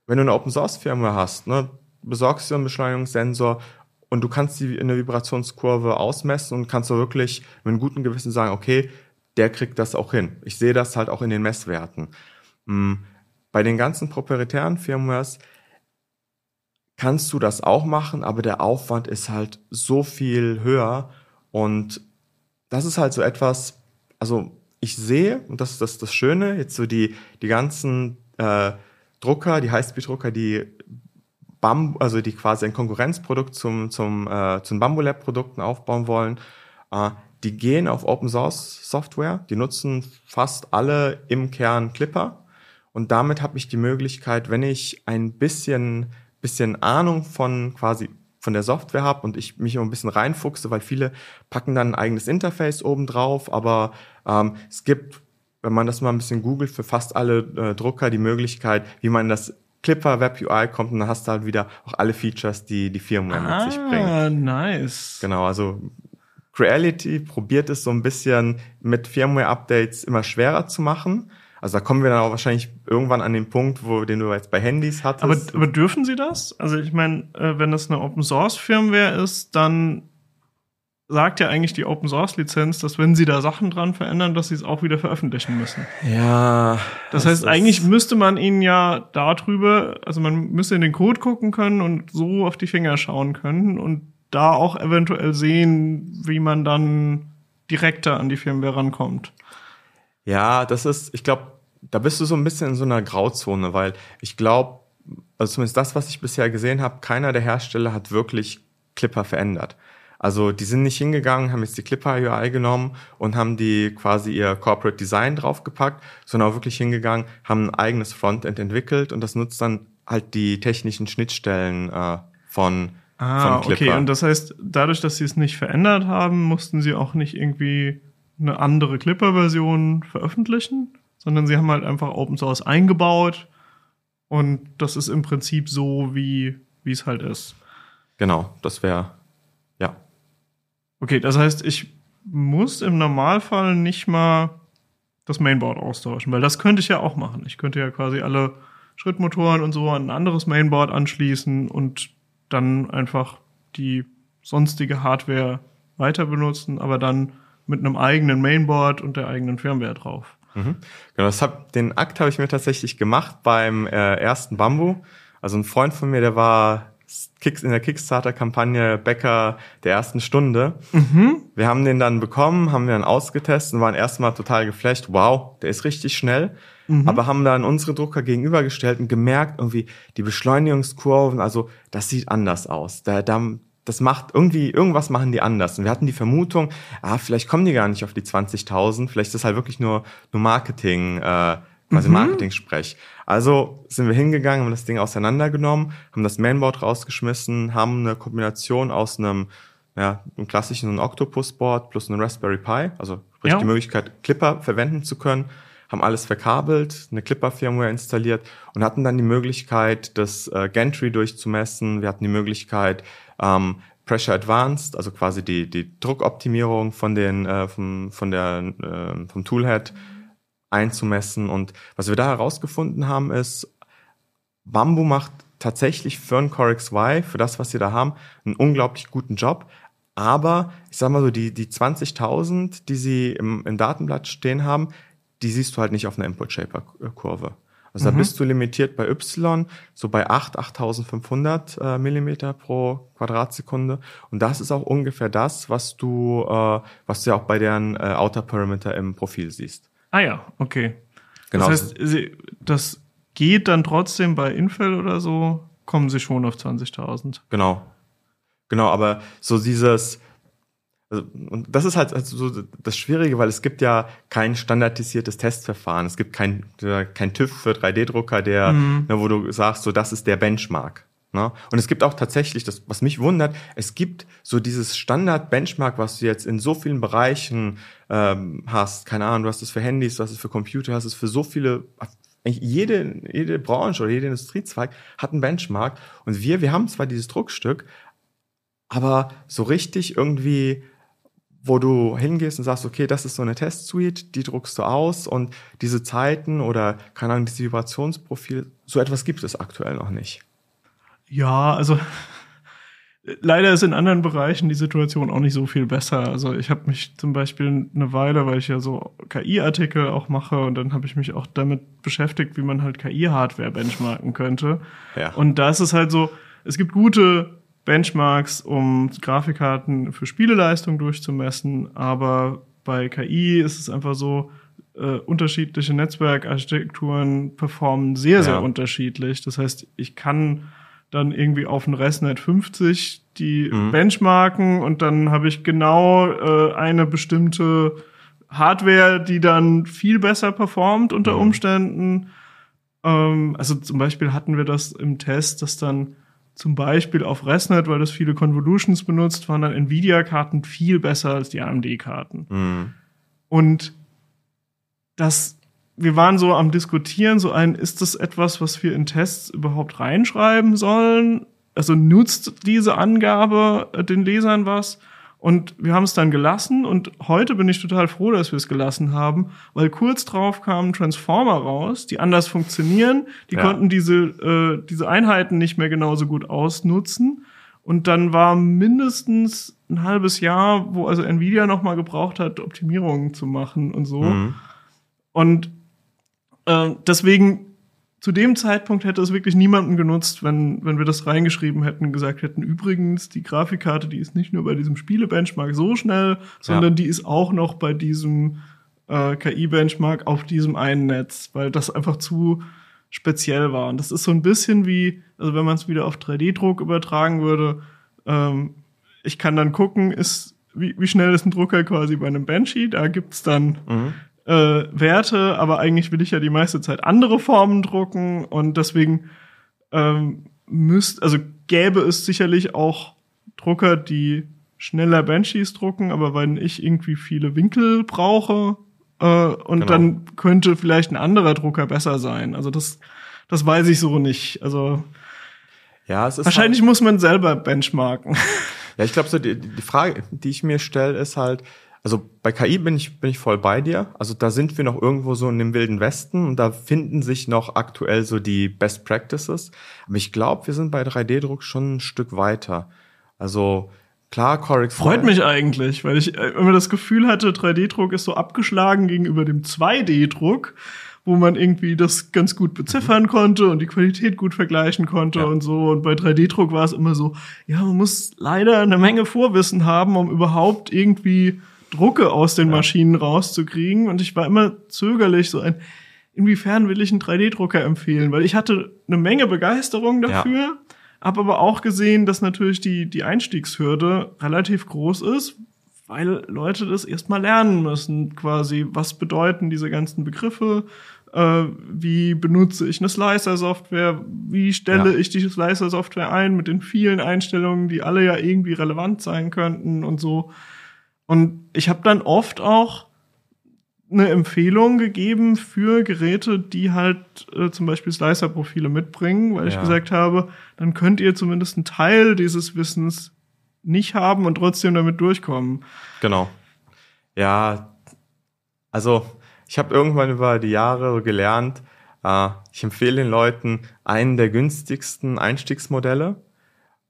wenn du eine Open Source Firmware hast, ne, besorgst dir einen Beschleunigungssensor und du kannst die in der Vibrationskurve ausmessen und kannst du wirklich mit einem guten Gewissen sagen, okay, der kriegt das auch hin. Ich sehe das halt auch in den Messwerten. Hm, Bei den ganzen proprietären Firmwares kannst du das auch machen, aber der Aufwand ist halt so viel höher und das ist halt so etwas, also ich sehe, und das ist das, das Schöne, jetzt so die, die ganzen äh, Drucker, die Highspeed-Drucker, die Bambu, also die quasi ein Konkurrenzprodukt zum, zum, äh, zum Bambulab-Produkten aufbauen wollen, äh, die gehen auf Open Source Software, die nutzen fast alle im Kern Clipper und damit habe ich die Möglichkeit, wenn ich ein bisschen, bisschen Ahnung von quasi von der Software habe und ich mich immer ein bisschen reinfuchse, weil viele packen dann ein eigenes Interface oben drauf, aber ähm, es gibt, wenn man das mal ein bisschen googelt, für fast alle äh, Drucker die Möglichkeit, wie man das Clipper Web UI kommt und dann hast du halt wieder auch alle Features, die die Firmware mit sich bringt. Ah, nice. Genau, also Creality probiert es so ein bisschen mit Firmware-Updates immer schwerer zu machen. Also da kommen wir dann auch wahrscheinlich irgendwann an den Punkt, wo den du jetzt bei Handys hattest. Aber, aber dürfen sie das? Also ich meine, äh, wenn das eine Open Source Firmware ist, dann sagt ja eigentlich die Open Source Lizenz, dass wenn sie da Sachen dran verändern, dass sie es auch wieder veröffentlichen müssen. ja. Das, heißt, ist- eigentlich müsste man ihnen ja darüber, also man müsste in den Code gucken können und so auf die Finger schauen können und da auch eventuell sehen, wie man dann direkter an die Firmware rankommt. Ja, das ist, ich glaube, da bist du so ein bisschen in so einer Grauzone, weil ich glaube, also zumindest das, was ich bisher gesehen habe, keiner der Hersteller hat wirklich Clipper verändert. Also die sind nicht hingegangen, haben jetzt die Clipper UI genommen und haben die quasi ihr Corporate Design draufgepackt, sondern auch wirklich hingegangen, haben ein eigenes Frontend entwickelt und das nutzt dann halt die technischen Schnittstellen äh, von, Ah, okay. Und das heißt, dadurch, dass sie es nicht verändert haben, mussten sie auch nicht irgendwie eine andere Clipper-Version veröffentlichen, sondern sie haben halt einfach Open Source eingebaut und das ist im Prinzip so, wie wie es halt ist. genau, das wäre, ja. Okay, das heißt, ich muss im Normalfall nicht mal das Mainboard austauschen, weil das könnte ich ja auch machen. Ich könnte ja quasi alle Schrittmotoren und so an ein anderes Mainboard anschließen und dann einfach die sonstige Hardware weiter benutzen, aber dann mit einem eigenen Mainboard und der eigenen Firmware drauf. Mhm. Genau, das hab, den Akt habe ich mir tatsächlich gemacht beim äh, ersten Bambu. Also ein Freund von mir, der war in der Kickstarter-Kampagne Bäcker der ersten Stunde. Wir haben den dann bekommen, haben wir dann ausgetestet und waren erstmal total geflasht. Wow, der ist richtig schnell. Aber haben dann unsere Drucker gegenübergestellt und gemerkt, irgendwie die Beschleunigungskurven, also das sieht anders aus. Da, da, das macht irgendwie, irgendwas machen die anders. Und wir hatten die Vermutung, ah, vielleicht kommen die gar nicht auf die 20.000, vielleicht ist das halt wirklich nur, nur Marketing, äh, quasi Marketing-Sprech. Also sind wir hingegangen, haben das Ding auseinandergenommen, haben das Mainboard rausgeschmissen, haben eine Kombination aus einem, ja, einem klassischen Octopus-Board plus einem Raspberry Pi, also sprich Ja. die Möglichkeit, Clipper verwenden zu können, haben alles verkabelt, eine Clipper-Firmware installiert und hatten dann die Möglichkeit, das äh, Gantry durchzumessen. Wir hatten die Möglichkeit, ähm, Pressure Advanced, also quasi die, die Druckoptimierung von den, äh, vom, von der, äh, vom Toolhead einzumessen. Und was wir da herausgefunden haben, ist, Bamboo macht tatsächlich für ein Core XY, für das, was sie da haben, einen unglaublich guten Job. Aber ich sag mal so, die, die 20.000, die sie im, im Datenblatt stehen haben, die siehst du halt nicht auf einer Input-Shaper-Kurve. Also da bist du limitiert bei Y, so bei 8, 8500 äh, Millimeter pro Quadratsekunde. Und das ist auch ungefähr das, was du, äh, was du ja auch bei deren äh, Outer Perimeter im Profil siehst. Ah ja, okay. Genau. Das heißt, das geht dann trotzdem bei Infill oder so, kommen sie schon auf 20.000. Genau. Genau, aber so dieses, also, und das ist halt also so das Schwierige, weil es gibt ja kein standardisiertes Testverfahren. Es gibt kein, äh, kein TÜV für 3D-Drucker, der, ne, wo du sagst, so das ist der Benchmark. Ne? Und es gibt auch tatsächlich, das, was mich wundert, es gibt so dieses Standard-Benchmark, was du jetzt in so vielen Bereichen ähm, hast. Keine Ahnung, du hast es für Handys, du hast es für Computer, du hast es für so viele, eigentlich jede, jede Branche oder jeder Industriezweig hat einen Benchmark. Und wir, wir haben zwar dieses Druckstück, aber so richtig irgendwie, wo du hingehst und sagst, okay, das ist so eine Testsuite, die druckst du aus und diese Zeiten oder, keine Ahnung, dieses Vibrationsprofil, so etwas gibt es aktuell noch nicht. Ja, also leider ist in anderen Bereichen die Situation auch nicht so viel besser. Also ich habe mich zum Beispiel eine Weile, weil ich ja so KI-Artikel auch mache und dann habe ich mich auch damit beschäftigt, wie man halt KI-Hardware benchmarken könnte. Ja. Und da ist es halt so, es gibt gute Benchmarks, um Grafikkarten für Spieleleistung durchzumessen, aber bei KI ist es einfach so, äh, unterschiedliche Netzwerkarchitekturen performen sehr, sehr Ja. unterschiedlich. Das heißt, ich kann dann irgendwie auf ein ResNet 50 die Mhm. benchmarken und dann habe ich genau äh, eine bestimmte Hardware, die dann viel besser performt unter Mhm. Umständen. Ähm, also zum Beispiel hatten wir das im Test, dass dann zum Beispiel auf ResNet, weil das viele Convolutions benutzt, waren dann Nvidia-Karten viel besser als die AMD-Karten. Mhm. Und das, wir waren so am diskutieren, so ein, ist das etwas, was wir in Tests überhaupt reinschreiben sollen? Also nutzt diese Angabe äh, den Lesern was? Und wir haben es dann gelassen und heute bin ich total froh, dass wir es gelassen haben, weil kurz drauf kamen Transformer raus, die anders funktionieren, die Ja. konnten diese, äh, diese Einheiten nicht mehr genauso gut ausnutzen. Und dann war mindestens ein halbes Jahr, wo also Nvidia noch mal gebraucht hat, Optimierungen zu machen und so. Mhm. Und äh, deswegen zu dem Zeitpunkt hätte es wirklich niemanden genutzt, wenn, wenn wir das reingeschrieben hätten und gesagt hätten, übrigens, die Grafikkarte, die ist nicht nur bei diesem Spiele-Benchmark so schnell, sondern die ist auch noch bei diesem äh, KI-Benchmark auf diesem einen Netz, weil das einfach zu speziell war. Und das ist so ein bisschen wie, also wenn man es wieder auf 3D-Druck übertragen würde, ähm, ich kann dann gucken, ist, wie, wie schnell ist ein Drucker quasi bei einem Banshee. Da gibt's dann Mhm. Äh, Werte, aber eigentlich will ich ja die meiste Zeit andere Formen drucken und deswegen ähm, müsst, also gäbe es sicherlich auch Drucker, die schneller Banshees drucken, aber wenn ich irgendwie viele Winkel brauche äh, und Genau. dann könnte vielleicht ein anderer Drucker besser sein. Also das, das weiß ich so nicht. Also Ja, es ist wahrscheinlich muss man selber benchmarken. Ja, ich glaube, so die, die Frage, die ich mir stelle, ist halt, also bei KI bin ich, bin ich voll bei dir. Also da sind wir noch irgendwo so in dem wilden Westen und da finden sich noch aktuell so die Best Practices. Aber ich glaube, wir sind bei 3D-Druck schon ein Stück weiter. Also klar, Corix Freut mich eigentlich, weil ich äh, immer das Gefühl hatte, 3D-Druck ist so abgeschlagen gegenüber dem 2D-Druck, wo man irgendwie das ganz gut beziffern konnte und die Qualität gut vergleichen konnte Ja. und so. Und bei 3D-Druck war es immer so, ja, man muss leider eine Menge Vorwissen haben, um überhaupt irgendwie Drucke aus den Maschinen rauszukriegen. Und ich war immer zögerlich, so ein, inwiefern will ich einen 3D-Drucker empfehlen? Weil ich hatte eine Menge Begeisterung dafür, habe aber auch gesehen, dass natürlich die, die Einstiegshürde relativ groß ist, weil Leute das erstmal lernen müssen, quasi, was bedeuten diese ganzen Begriffe, äh, wie benutze ich eine Slicer-Software, wie stelle Ja. ich die Slicer-Software ein mit den vielen Einstellungen, die alle ja irgendwie relevant sein könnten und so. Und ich habe dann oft auch eine Empfehlung gegeben für Geräte, die halt äh, zum Beispiel Slicer-Profile mitbringen, weil ich Ja. gesagt habe, dann könnt ihr zumindest einen Teil dieses Wissens nicht haben und trotzdem damit durchkommen. Genau. Ja, also ich habe irgendwann über die Jahre gelernt, äh, ich empfehle den Leuten einen der günstigsten Einstiegsmodelle,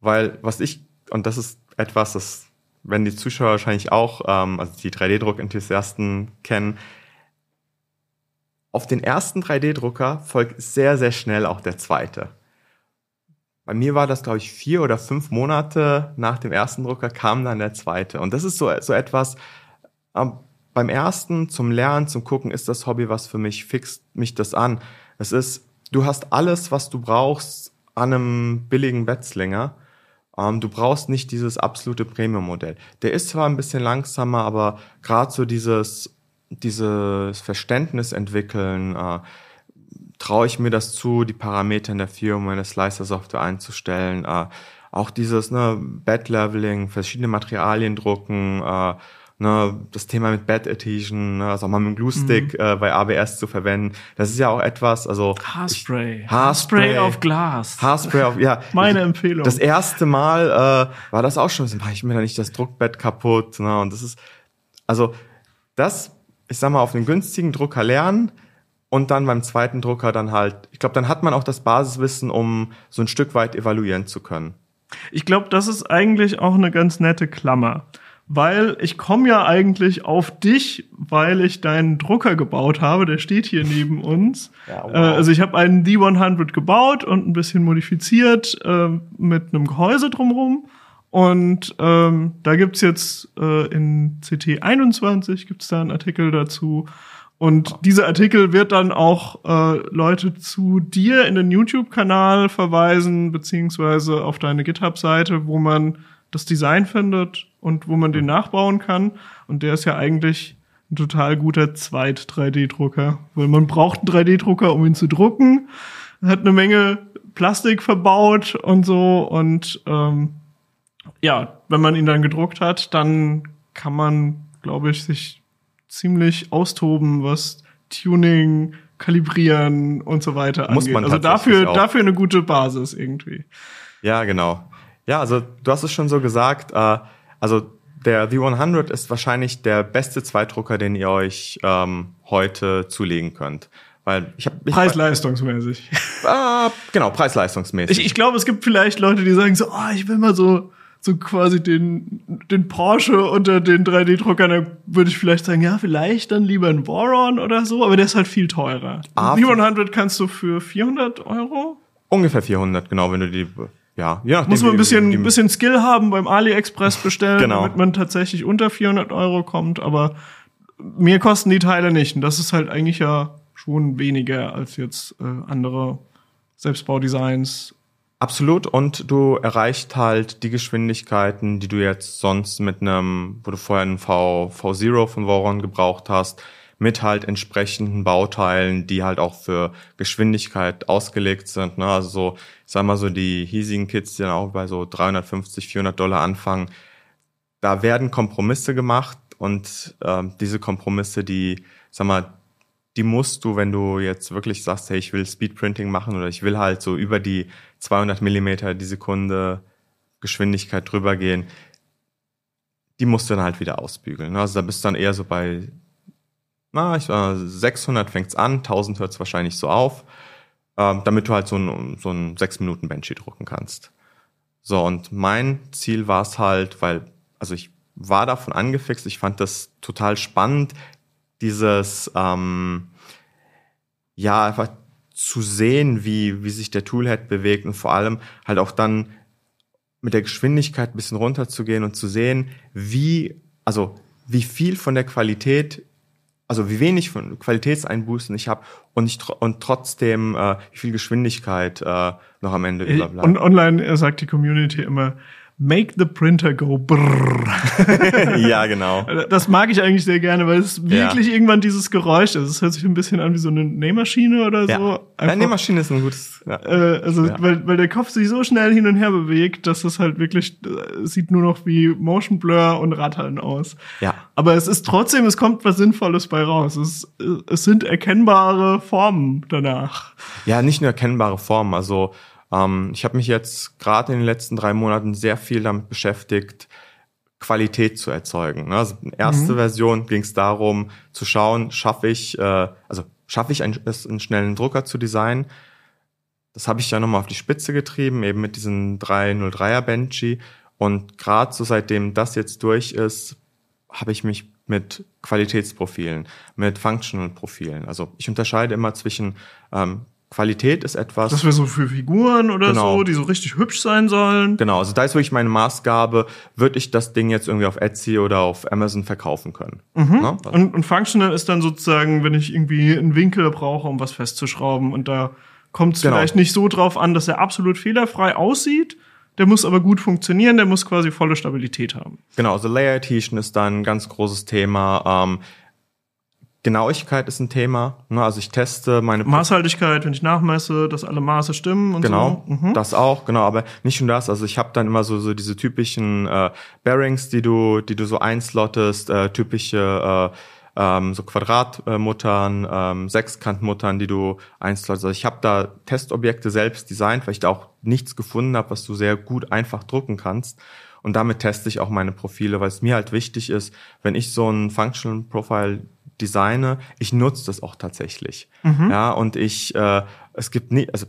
weil was ich, und das ist etwas, das wenn die Zuschauer wahrscheinlich auch, ähm, also die 3D-Druck-Enthusiasten kennen, auf den ersten 3D-Drucker folgt sehr, sehr schnell auch der zweite. Bei mir war das, glaube ich, vier oder fünf Monate nach dem ersten Drucker kam dann der zweite. Und das ist so, so etwas, ähm, beim ersten zum Lernen, zum Gucken, ist das Hobby was für mich, fixt mich das an. Es ist, du hast alles, was du brauchst an einem billigen Bettslinger. Ähm, du brauchst nicht dieses absolute Premium-Modell. Der ist zwar ein bisschen langsamer, aber gerade so dieses, dieses Verständnis entwickeln, äh, traue ich mir das zu, die Parameter in der Firma, meine Slicer-Software einzustellen. Äh, auch dieses ne, Bed-Leveling, verschiedene Materialien drucken, äh, ne, das Thema mit Bed-Adhesion, ne, also auch mal mit dem Glue-Stick äh, bei ABS zu verwenden. Das ist ja auch etwas, also Haarspray. Haarspray. auf Glas. Haarspray auf, ja. Meine Ich- Empfehlung. Das erste Mal äh, war das auch schon so, mach ich mir da nicht das Druckbett kaputt. Ne? Und das ist, also das, ich sag mal, auf einem günstigen Drucker lernen und dann beim zweiten Drucker dann halt, ich glaube, dann hat man auch das Basiswissen, um so ein Stück weit evaluieren zu können. Ich glaube, das ist eigentlich auch eine ganz nette Klammer. Weil ich komme ja eigentlich auf dich, weil ich deinen Drucker gebaut habe. Der steht hier neben uns. Ja, wow. äh, also ich habe einen D100 gebaut und ein bisschen modifiziert äh, mit einem Gehäuse drumherum. Und ähm, da gibt's jetzt äh, in CT21 gibt's da einen Artikel dazu. Und dieser Artikel wird dann auch äh, Leute zu dir in den YouTube-Kanal verweisen, beziehungsweise auf deine GitHub-Seite, wo man das Design findet und wo man den nachbauen kann. Und der ist ja eigentlich ein total guter Zweit-3D-Drucker, weil man braucht einen 3D-Drucker, um ihn zu drucken. Hat eine Menge Plastik verbaut und so. Und ähm, ja, wenn man ihn dann gedruckt hat, dann kann man, glaube ich, sich ziemlich austoben, was Tuning, Kalibrieren und so weiter Muss angeht. man also dafür, auch. dafür eine gute Basis irgendwie. Ja, genau. Ja, also du hast es schon so gesagt, äh, also der V100 ist wahrscheinlich der beste Zweitdrucker, den ihr euch ähm, heute zulegen könnt. Weil ich habe Preis-leistungsmäßig. Ah, genau, preis-leistungsmäßig. Ich, ich glaube, es gibt vielleicht Leute, die sagen so, oh, ich will mal so, so quasi den, den Porsche unter den 3D-Druckern, da würde ich vielleicht sagen, ja, vielleicht dann lieber ein Voron oder so, aber der ist halt viel teurer. Ah, Ein V100 kannst du für 400 Euro. Ungefähr 400, genau, wenn du die, ja, nachdem. Muss man ein bisschen, ein bisschen Skill haben beim AliExpress bestellen, Genau. damit man tatsächlich unter 400 Euro kommt, aber mir kosten die Teile nicht und das ist halt eigentlich ja schon weniger als jetzt äh, andere Selbstbaudesigns Absolut. Und du erreichst halt die Geschwindigkeiten, die du jetzt sonst mit einem, wo du vorher einen v, V0 von Voron gebraucht hast, mit halt entsprechenden Bauteilen, die halt auch für Geschwindigkeit ausgelegt sind. Ne? Also so, ich sag mal so, die hiesigen Kits, die dann auch bei so 350, 400 Dollar anfangen, da werden Kompromisse gemacht und äh, diese Kompromisse, die, sag mal, die musst du, wenn du jetzt wirklich sagst, hey, ich will Speedprinting machen oder ich will halt so über die 200 Millimeter die Sekunde Geschwindigkeit drüber gehen, die musst du dann halt wieder ausbügeln. Ne? Also da bist du dann eher so bei, na, ich war 600 fängt's an, 1000 hört's wahrscheinlich so auf, ähm, damit du halt so ein, so ein 6 Minuten Benchy drucken kannst. So, und mein Ziel war es halt, weil, also ich war davon angefixt, ich fand das total spannend, dieses, ähm, ja, einfach zu sehen, wie, wie sich der Toolhead bewegt und vor allem halt auch dann mit der Geschwindigkeit ein bisschen runterzugehen und zu sehen, wie, also wie viel von der Qualität, also wie wenig von Qualitätseinbußen ich habe und ich und trotzdem äh, wie viel Geschwindigkeit äh, noch am Ende überbleibt. Und online sagt die Community immer, Make the printer go brrr. ja, genau. Das mag ich eigentlich sehr gerne, weil es wirklich ja. irgendwann dieses Geräusch ist. Es hört sich ein bisschen an wie so eine Nähmaschine oder ja. so. Einfach, ja, Nähmaschine ist ein gutes. Ja. Äh, also, ja. weil, weil der Kopf sich so schnell hin und her bewegt, dass es halt wirklich äh, sieht nur noch wie Motion Blur und Rattern aus. Ja. Aber es ist trotzdem, es kommt was Sinnvolles bei raus. Es, es sind erkennbare Formen danach. Ja, nicht nur erkennbare Formen. Also ähm, ich habe mich jetzt gerade in den letzten drei Monaten sehr viel damit beschäftigt, Qualität zu erzeugen. Ne? Also erste mhm. Version ging es darum, zu schauen, schaffe ich, äh, also schaffe ich einen, einen schnellen Drucker zu designen. Das habe ich ja nochmal auf die Spitze getrieben, eben mit diesen 303er Benchy. Und gerade so seitdem das jetzt durch ist, habe ich mich mit Qualitätsprofilen, mit Functional Profilen. Also ich unterscheide immer zwischen ähm, Qualität ist etwas. Das wäre so für Figuren oder genau. so, die so richtig hübsch sein sollen. Genau, also da ist wirklich meine Maßgabe, würde ich das Ding jetzt irgendwie auf Etsy oder auf Amazon verkaufen können. Mhm. Ne? Also und, und Functional ist dann sozusagen, wenn ich irgendwie einen Winkel brauche, um was festzuschrauben und da kommt es genau. vielleicht nicht so drauf an, dass er absolut fehlerfrei aussieht. Der muss aber gut funktionieren, der muss quasi volle Stabilität haben. Genau, also Layer Adhesion ist da ein ganz großes Thema. Ähm, Genauigkeit ist ein Thema. Ne? Also ich teste meine Maßhaltigkeit, wenn ich nachmesse, dass alle Maße stimmen und genau, so. Genau, mhm. das auch, genau. Aber nicht nur das. Also ich habe dann immer so so diese typischen äh, Bearings, die du die du so einslottest, äh, typische äh, ähm, so Quadratmuttern, ähm, Sechskantmuttern, die du einslottest. Also ich habe da Testobjekte selbst designt, weil ich da auch nichts gefunden habe, was du sehr gut einfach drucken kannst. Und damit teste ich auch meine Profile, weil es mir halt wichtig ist, wenn ich so ein Functional Profile designe, ich nutze das auch tatsächlich. Mhm. Ja, und ich, äh, es gibt nie, also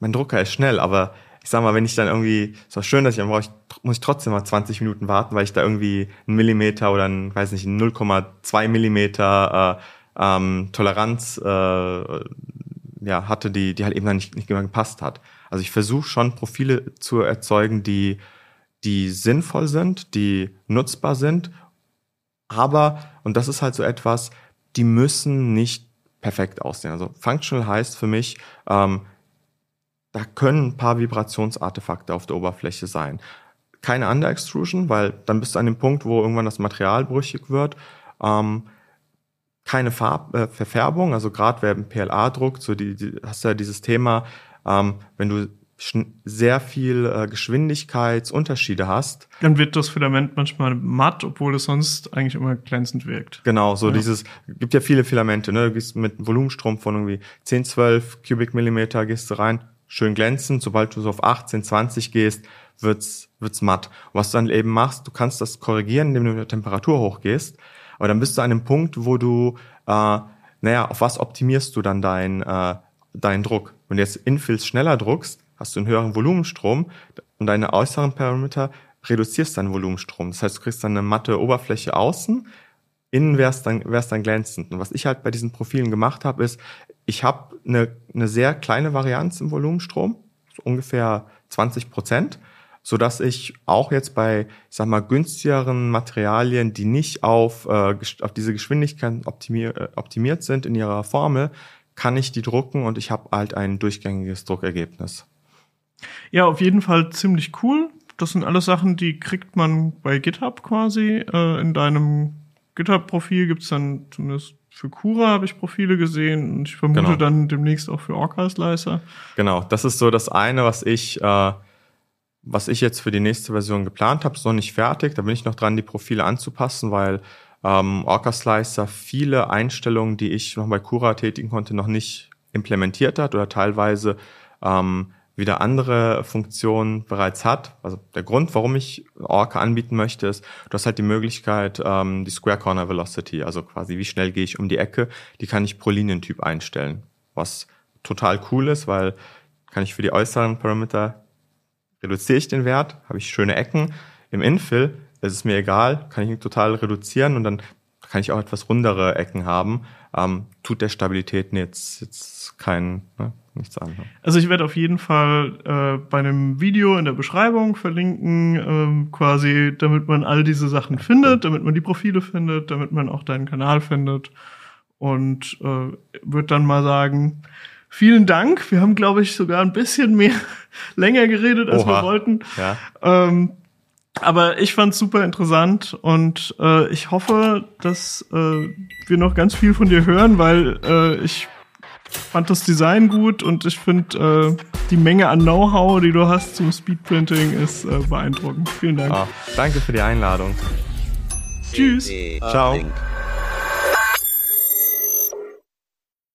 mein Drucker ist schnell, aber ich sag mal, wenn ich dann irgendwie, es war schön, dass ich dann brauche ich, muss ich trotzdem mal 20 Minuten warten, weil ich da irgendwie einen Millimeter oder ein, weiß nicht, 0,2 Millimeter äh, ähm, Toleranz äh, ja, hatte, die, die halt eben dann nicht, nicht immer gepasst hat. Also ich versuche schon Profile zu erzeugen, die, die sinnvoll sind, die nutzbar sind aber, und das ist halt so etwas, die müssen nicht perfekt aussehen. Also functional heißt für mich, ähm, da können ein paar Vibrationsartefakte auf der Oberfläche sein. Keine Under-Extrusion, weil dann bist du an dem Punkt, wo irgendwann das Material brüchig wird. Ähm, keine Farb äh, Verfärbung, also gerade wer PLA druckt, so die, die hast du ja dieses Thema, ähm, wenn du sehr viel äh, Geschwindigkeitsunterschiede hast. Dann wird das Filament manchmal matt, obwohl es sonst eigentlich immer glänzend wirkt. Genau, so ja. dieses, gibt ja viele Filamente, ne? Du gehst mit Volumenstrom von irgendwie 10, 12 Kubikmillimeter gehst du rein, schön glänzend. Sobald du so auf 18, 20 gehst, wird's, wird's matt. Und was du dann eben machst, du kannst das korrigieren, indem du mit der Temperatur hochgehst. Aber dann bist du an einem Punkt, wo du, äh, naja, auf was optimierst du dann dein, äh, deinen Druck? Wenn du jetzt Infills schneller druckst, hast du einen höheren Volumenstrom und deine äußeren Parameter reduzierst deinen Volumenstrom. Das heißt, du kriegst dann eine matte Oberfläche außen, innen wär's dann, wär's dann glänzend. Und was ich halt bei diesen Profilen gemacht habe, ist, ich habe eine, eine sehr kleine Varianz im Volumenstrom, so ungefähr 20 Prozent, so dass ich auch jetzt bei, ich sag mal, günstigeren Materialien, die nicht auf, äh, auf diese Geschwindigkeit optimier, äh, optimiert sind in ihrer Formel, kann ich die drucken und ich habe halt ein durchgängiges Druckergebnis. Ja, auf jeden Fall ziemlich cool. Das sind alles Sachen, die kriegt man bei GitHub quasi. Äh, in deinem GitHub-Profil gibt's dann zumindest für Cura habe ich Profile gesehen und ich vermute Genau. dann demnächst auch für Orca Slicer. Genau, das ist so das eine, was ich, äh, was ich jetzt für die nächste Version geplant habe. Ist noch nicht fertig. Da bin ich noch dran, die Profile anzupassen, weil ähm, Orca Slicer viele Einstellungen, die ich noch bei Cura tätigen konnte, noch nicht implementiert hat oder teilweise ähm, wieder andere Funktionen bereits hat. Also der Grund, warum ich Orca anbieten möchte, ist, du hast halt die Möglichkeit, ähm, die Square Corner Velocity, also quasi wie schnell gehe ich um die Ecke, die kann ich pro Linientyp einstellen. Was total cool ist, weil kann ich für die äußeren Parameter reduziere ich den Wert, habe ich schöne Ecken. Im Infill ist es mir egal, kann ich ihn total reduzieren und dann kann ich auch etwas rundere Ecken haben. Ähm, tut der Stabilität jetzt, jetzt kein, ne, nichts an. Ne? Also ich werde auf jeden Fall äh, bei einem Video in der Beschreibung verlinken, ähm, quasi, damit man all diese Sachen findet, damit man die Profile findet, damit man auch deinen Kanal findet. Und äh, würde dann mal sagen, vielen Dank. Wir haben, glaube ich, sogar ein bisschen mehr länger geredet, als wir Oha. wollten. Ja. Ähm, aber ich fand's super interessant und äh, ich hoffe, dass äh, wir noch ganz viel von dir hören, weil äh, ich fand das Design gut und ich finde äh, die Menge an Know-how, die du hast zum Speedprinting, ist äh, beeindruckend. Vielen Dank. Ah, danke für die Einladung. Tschüss. Ciao.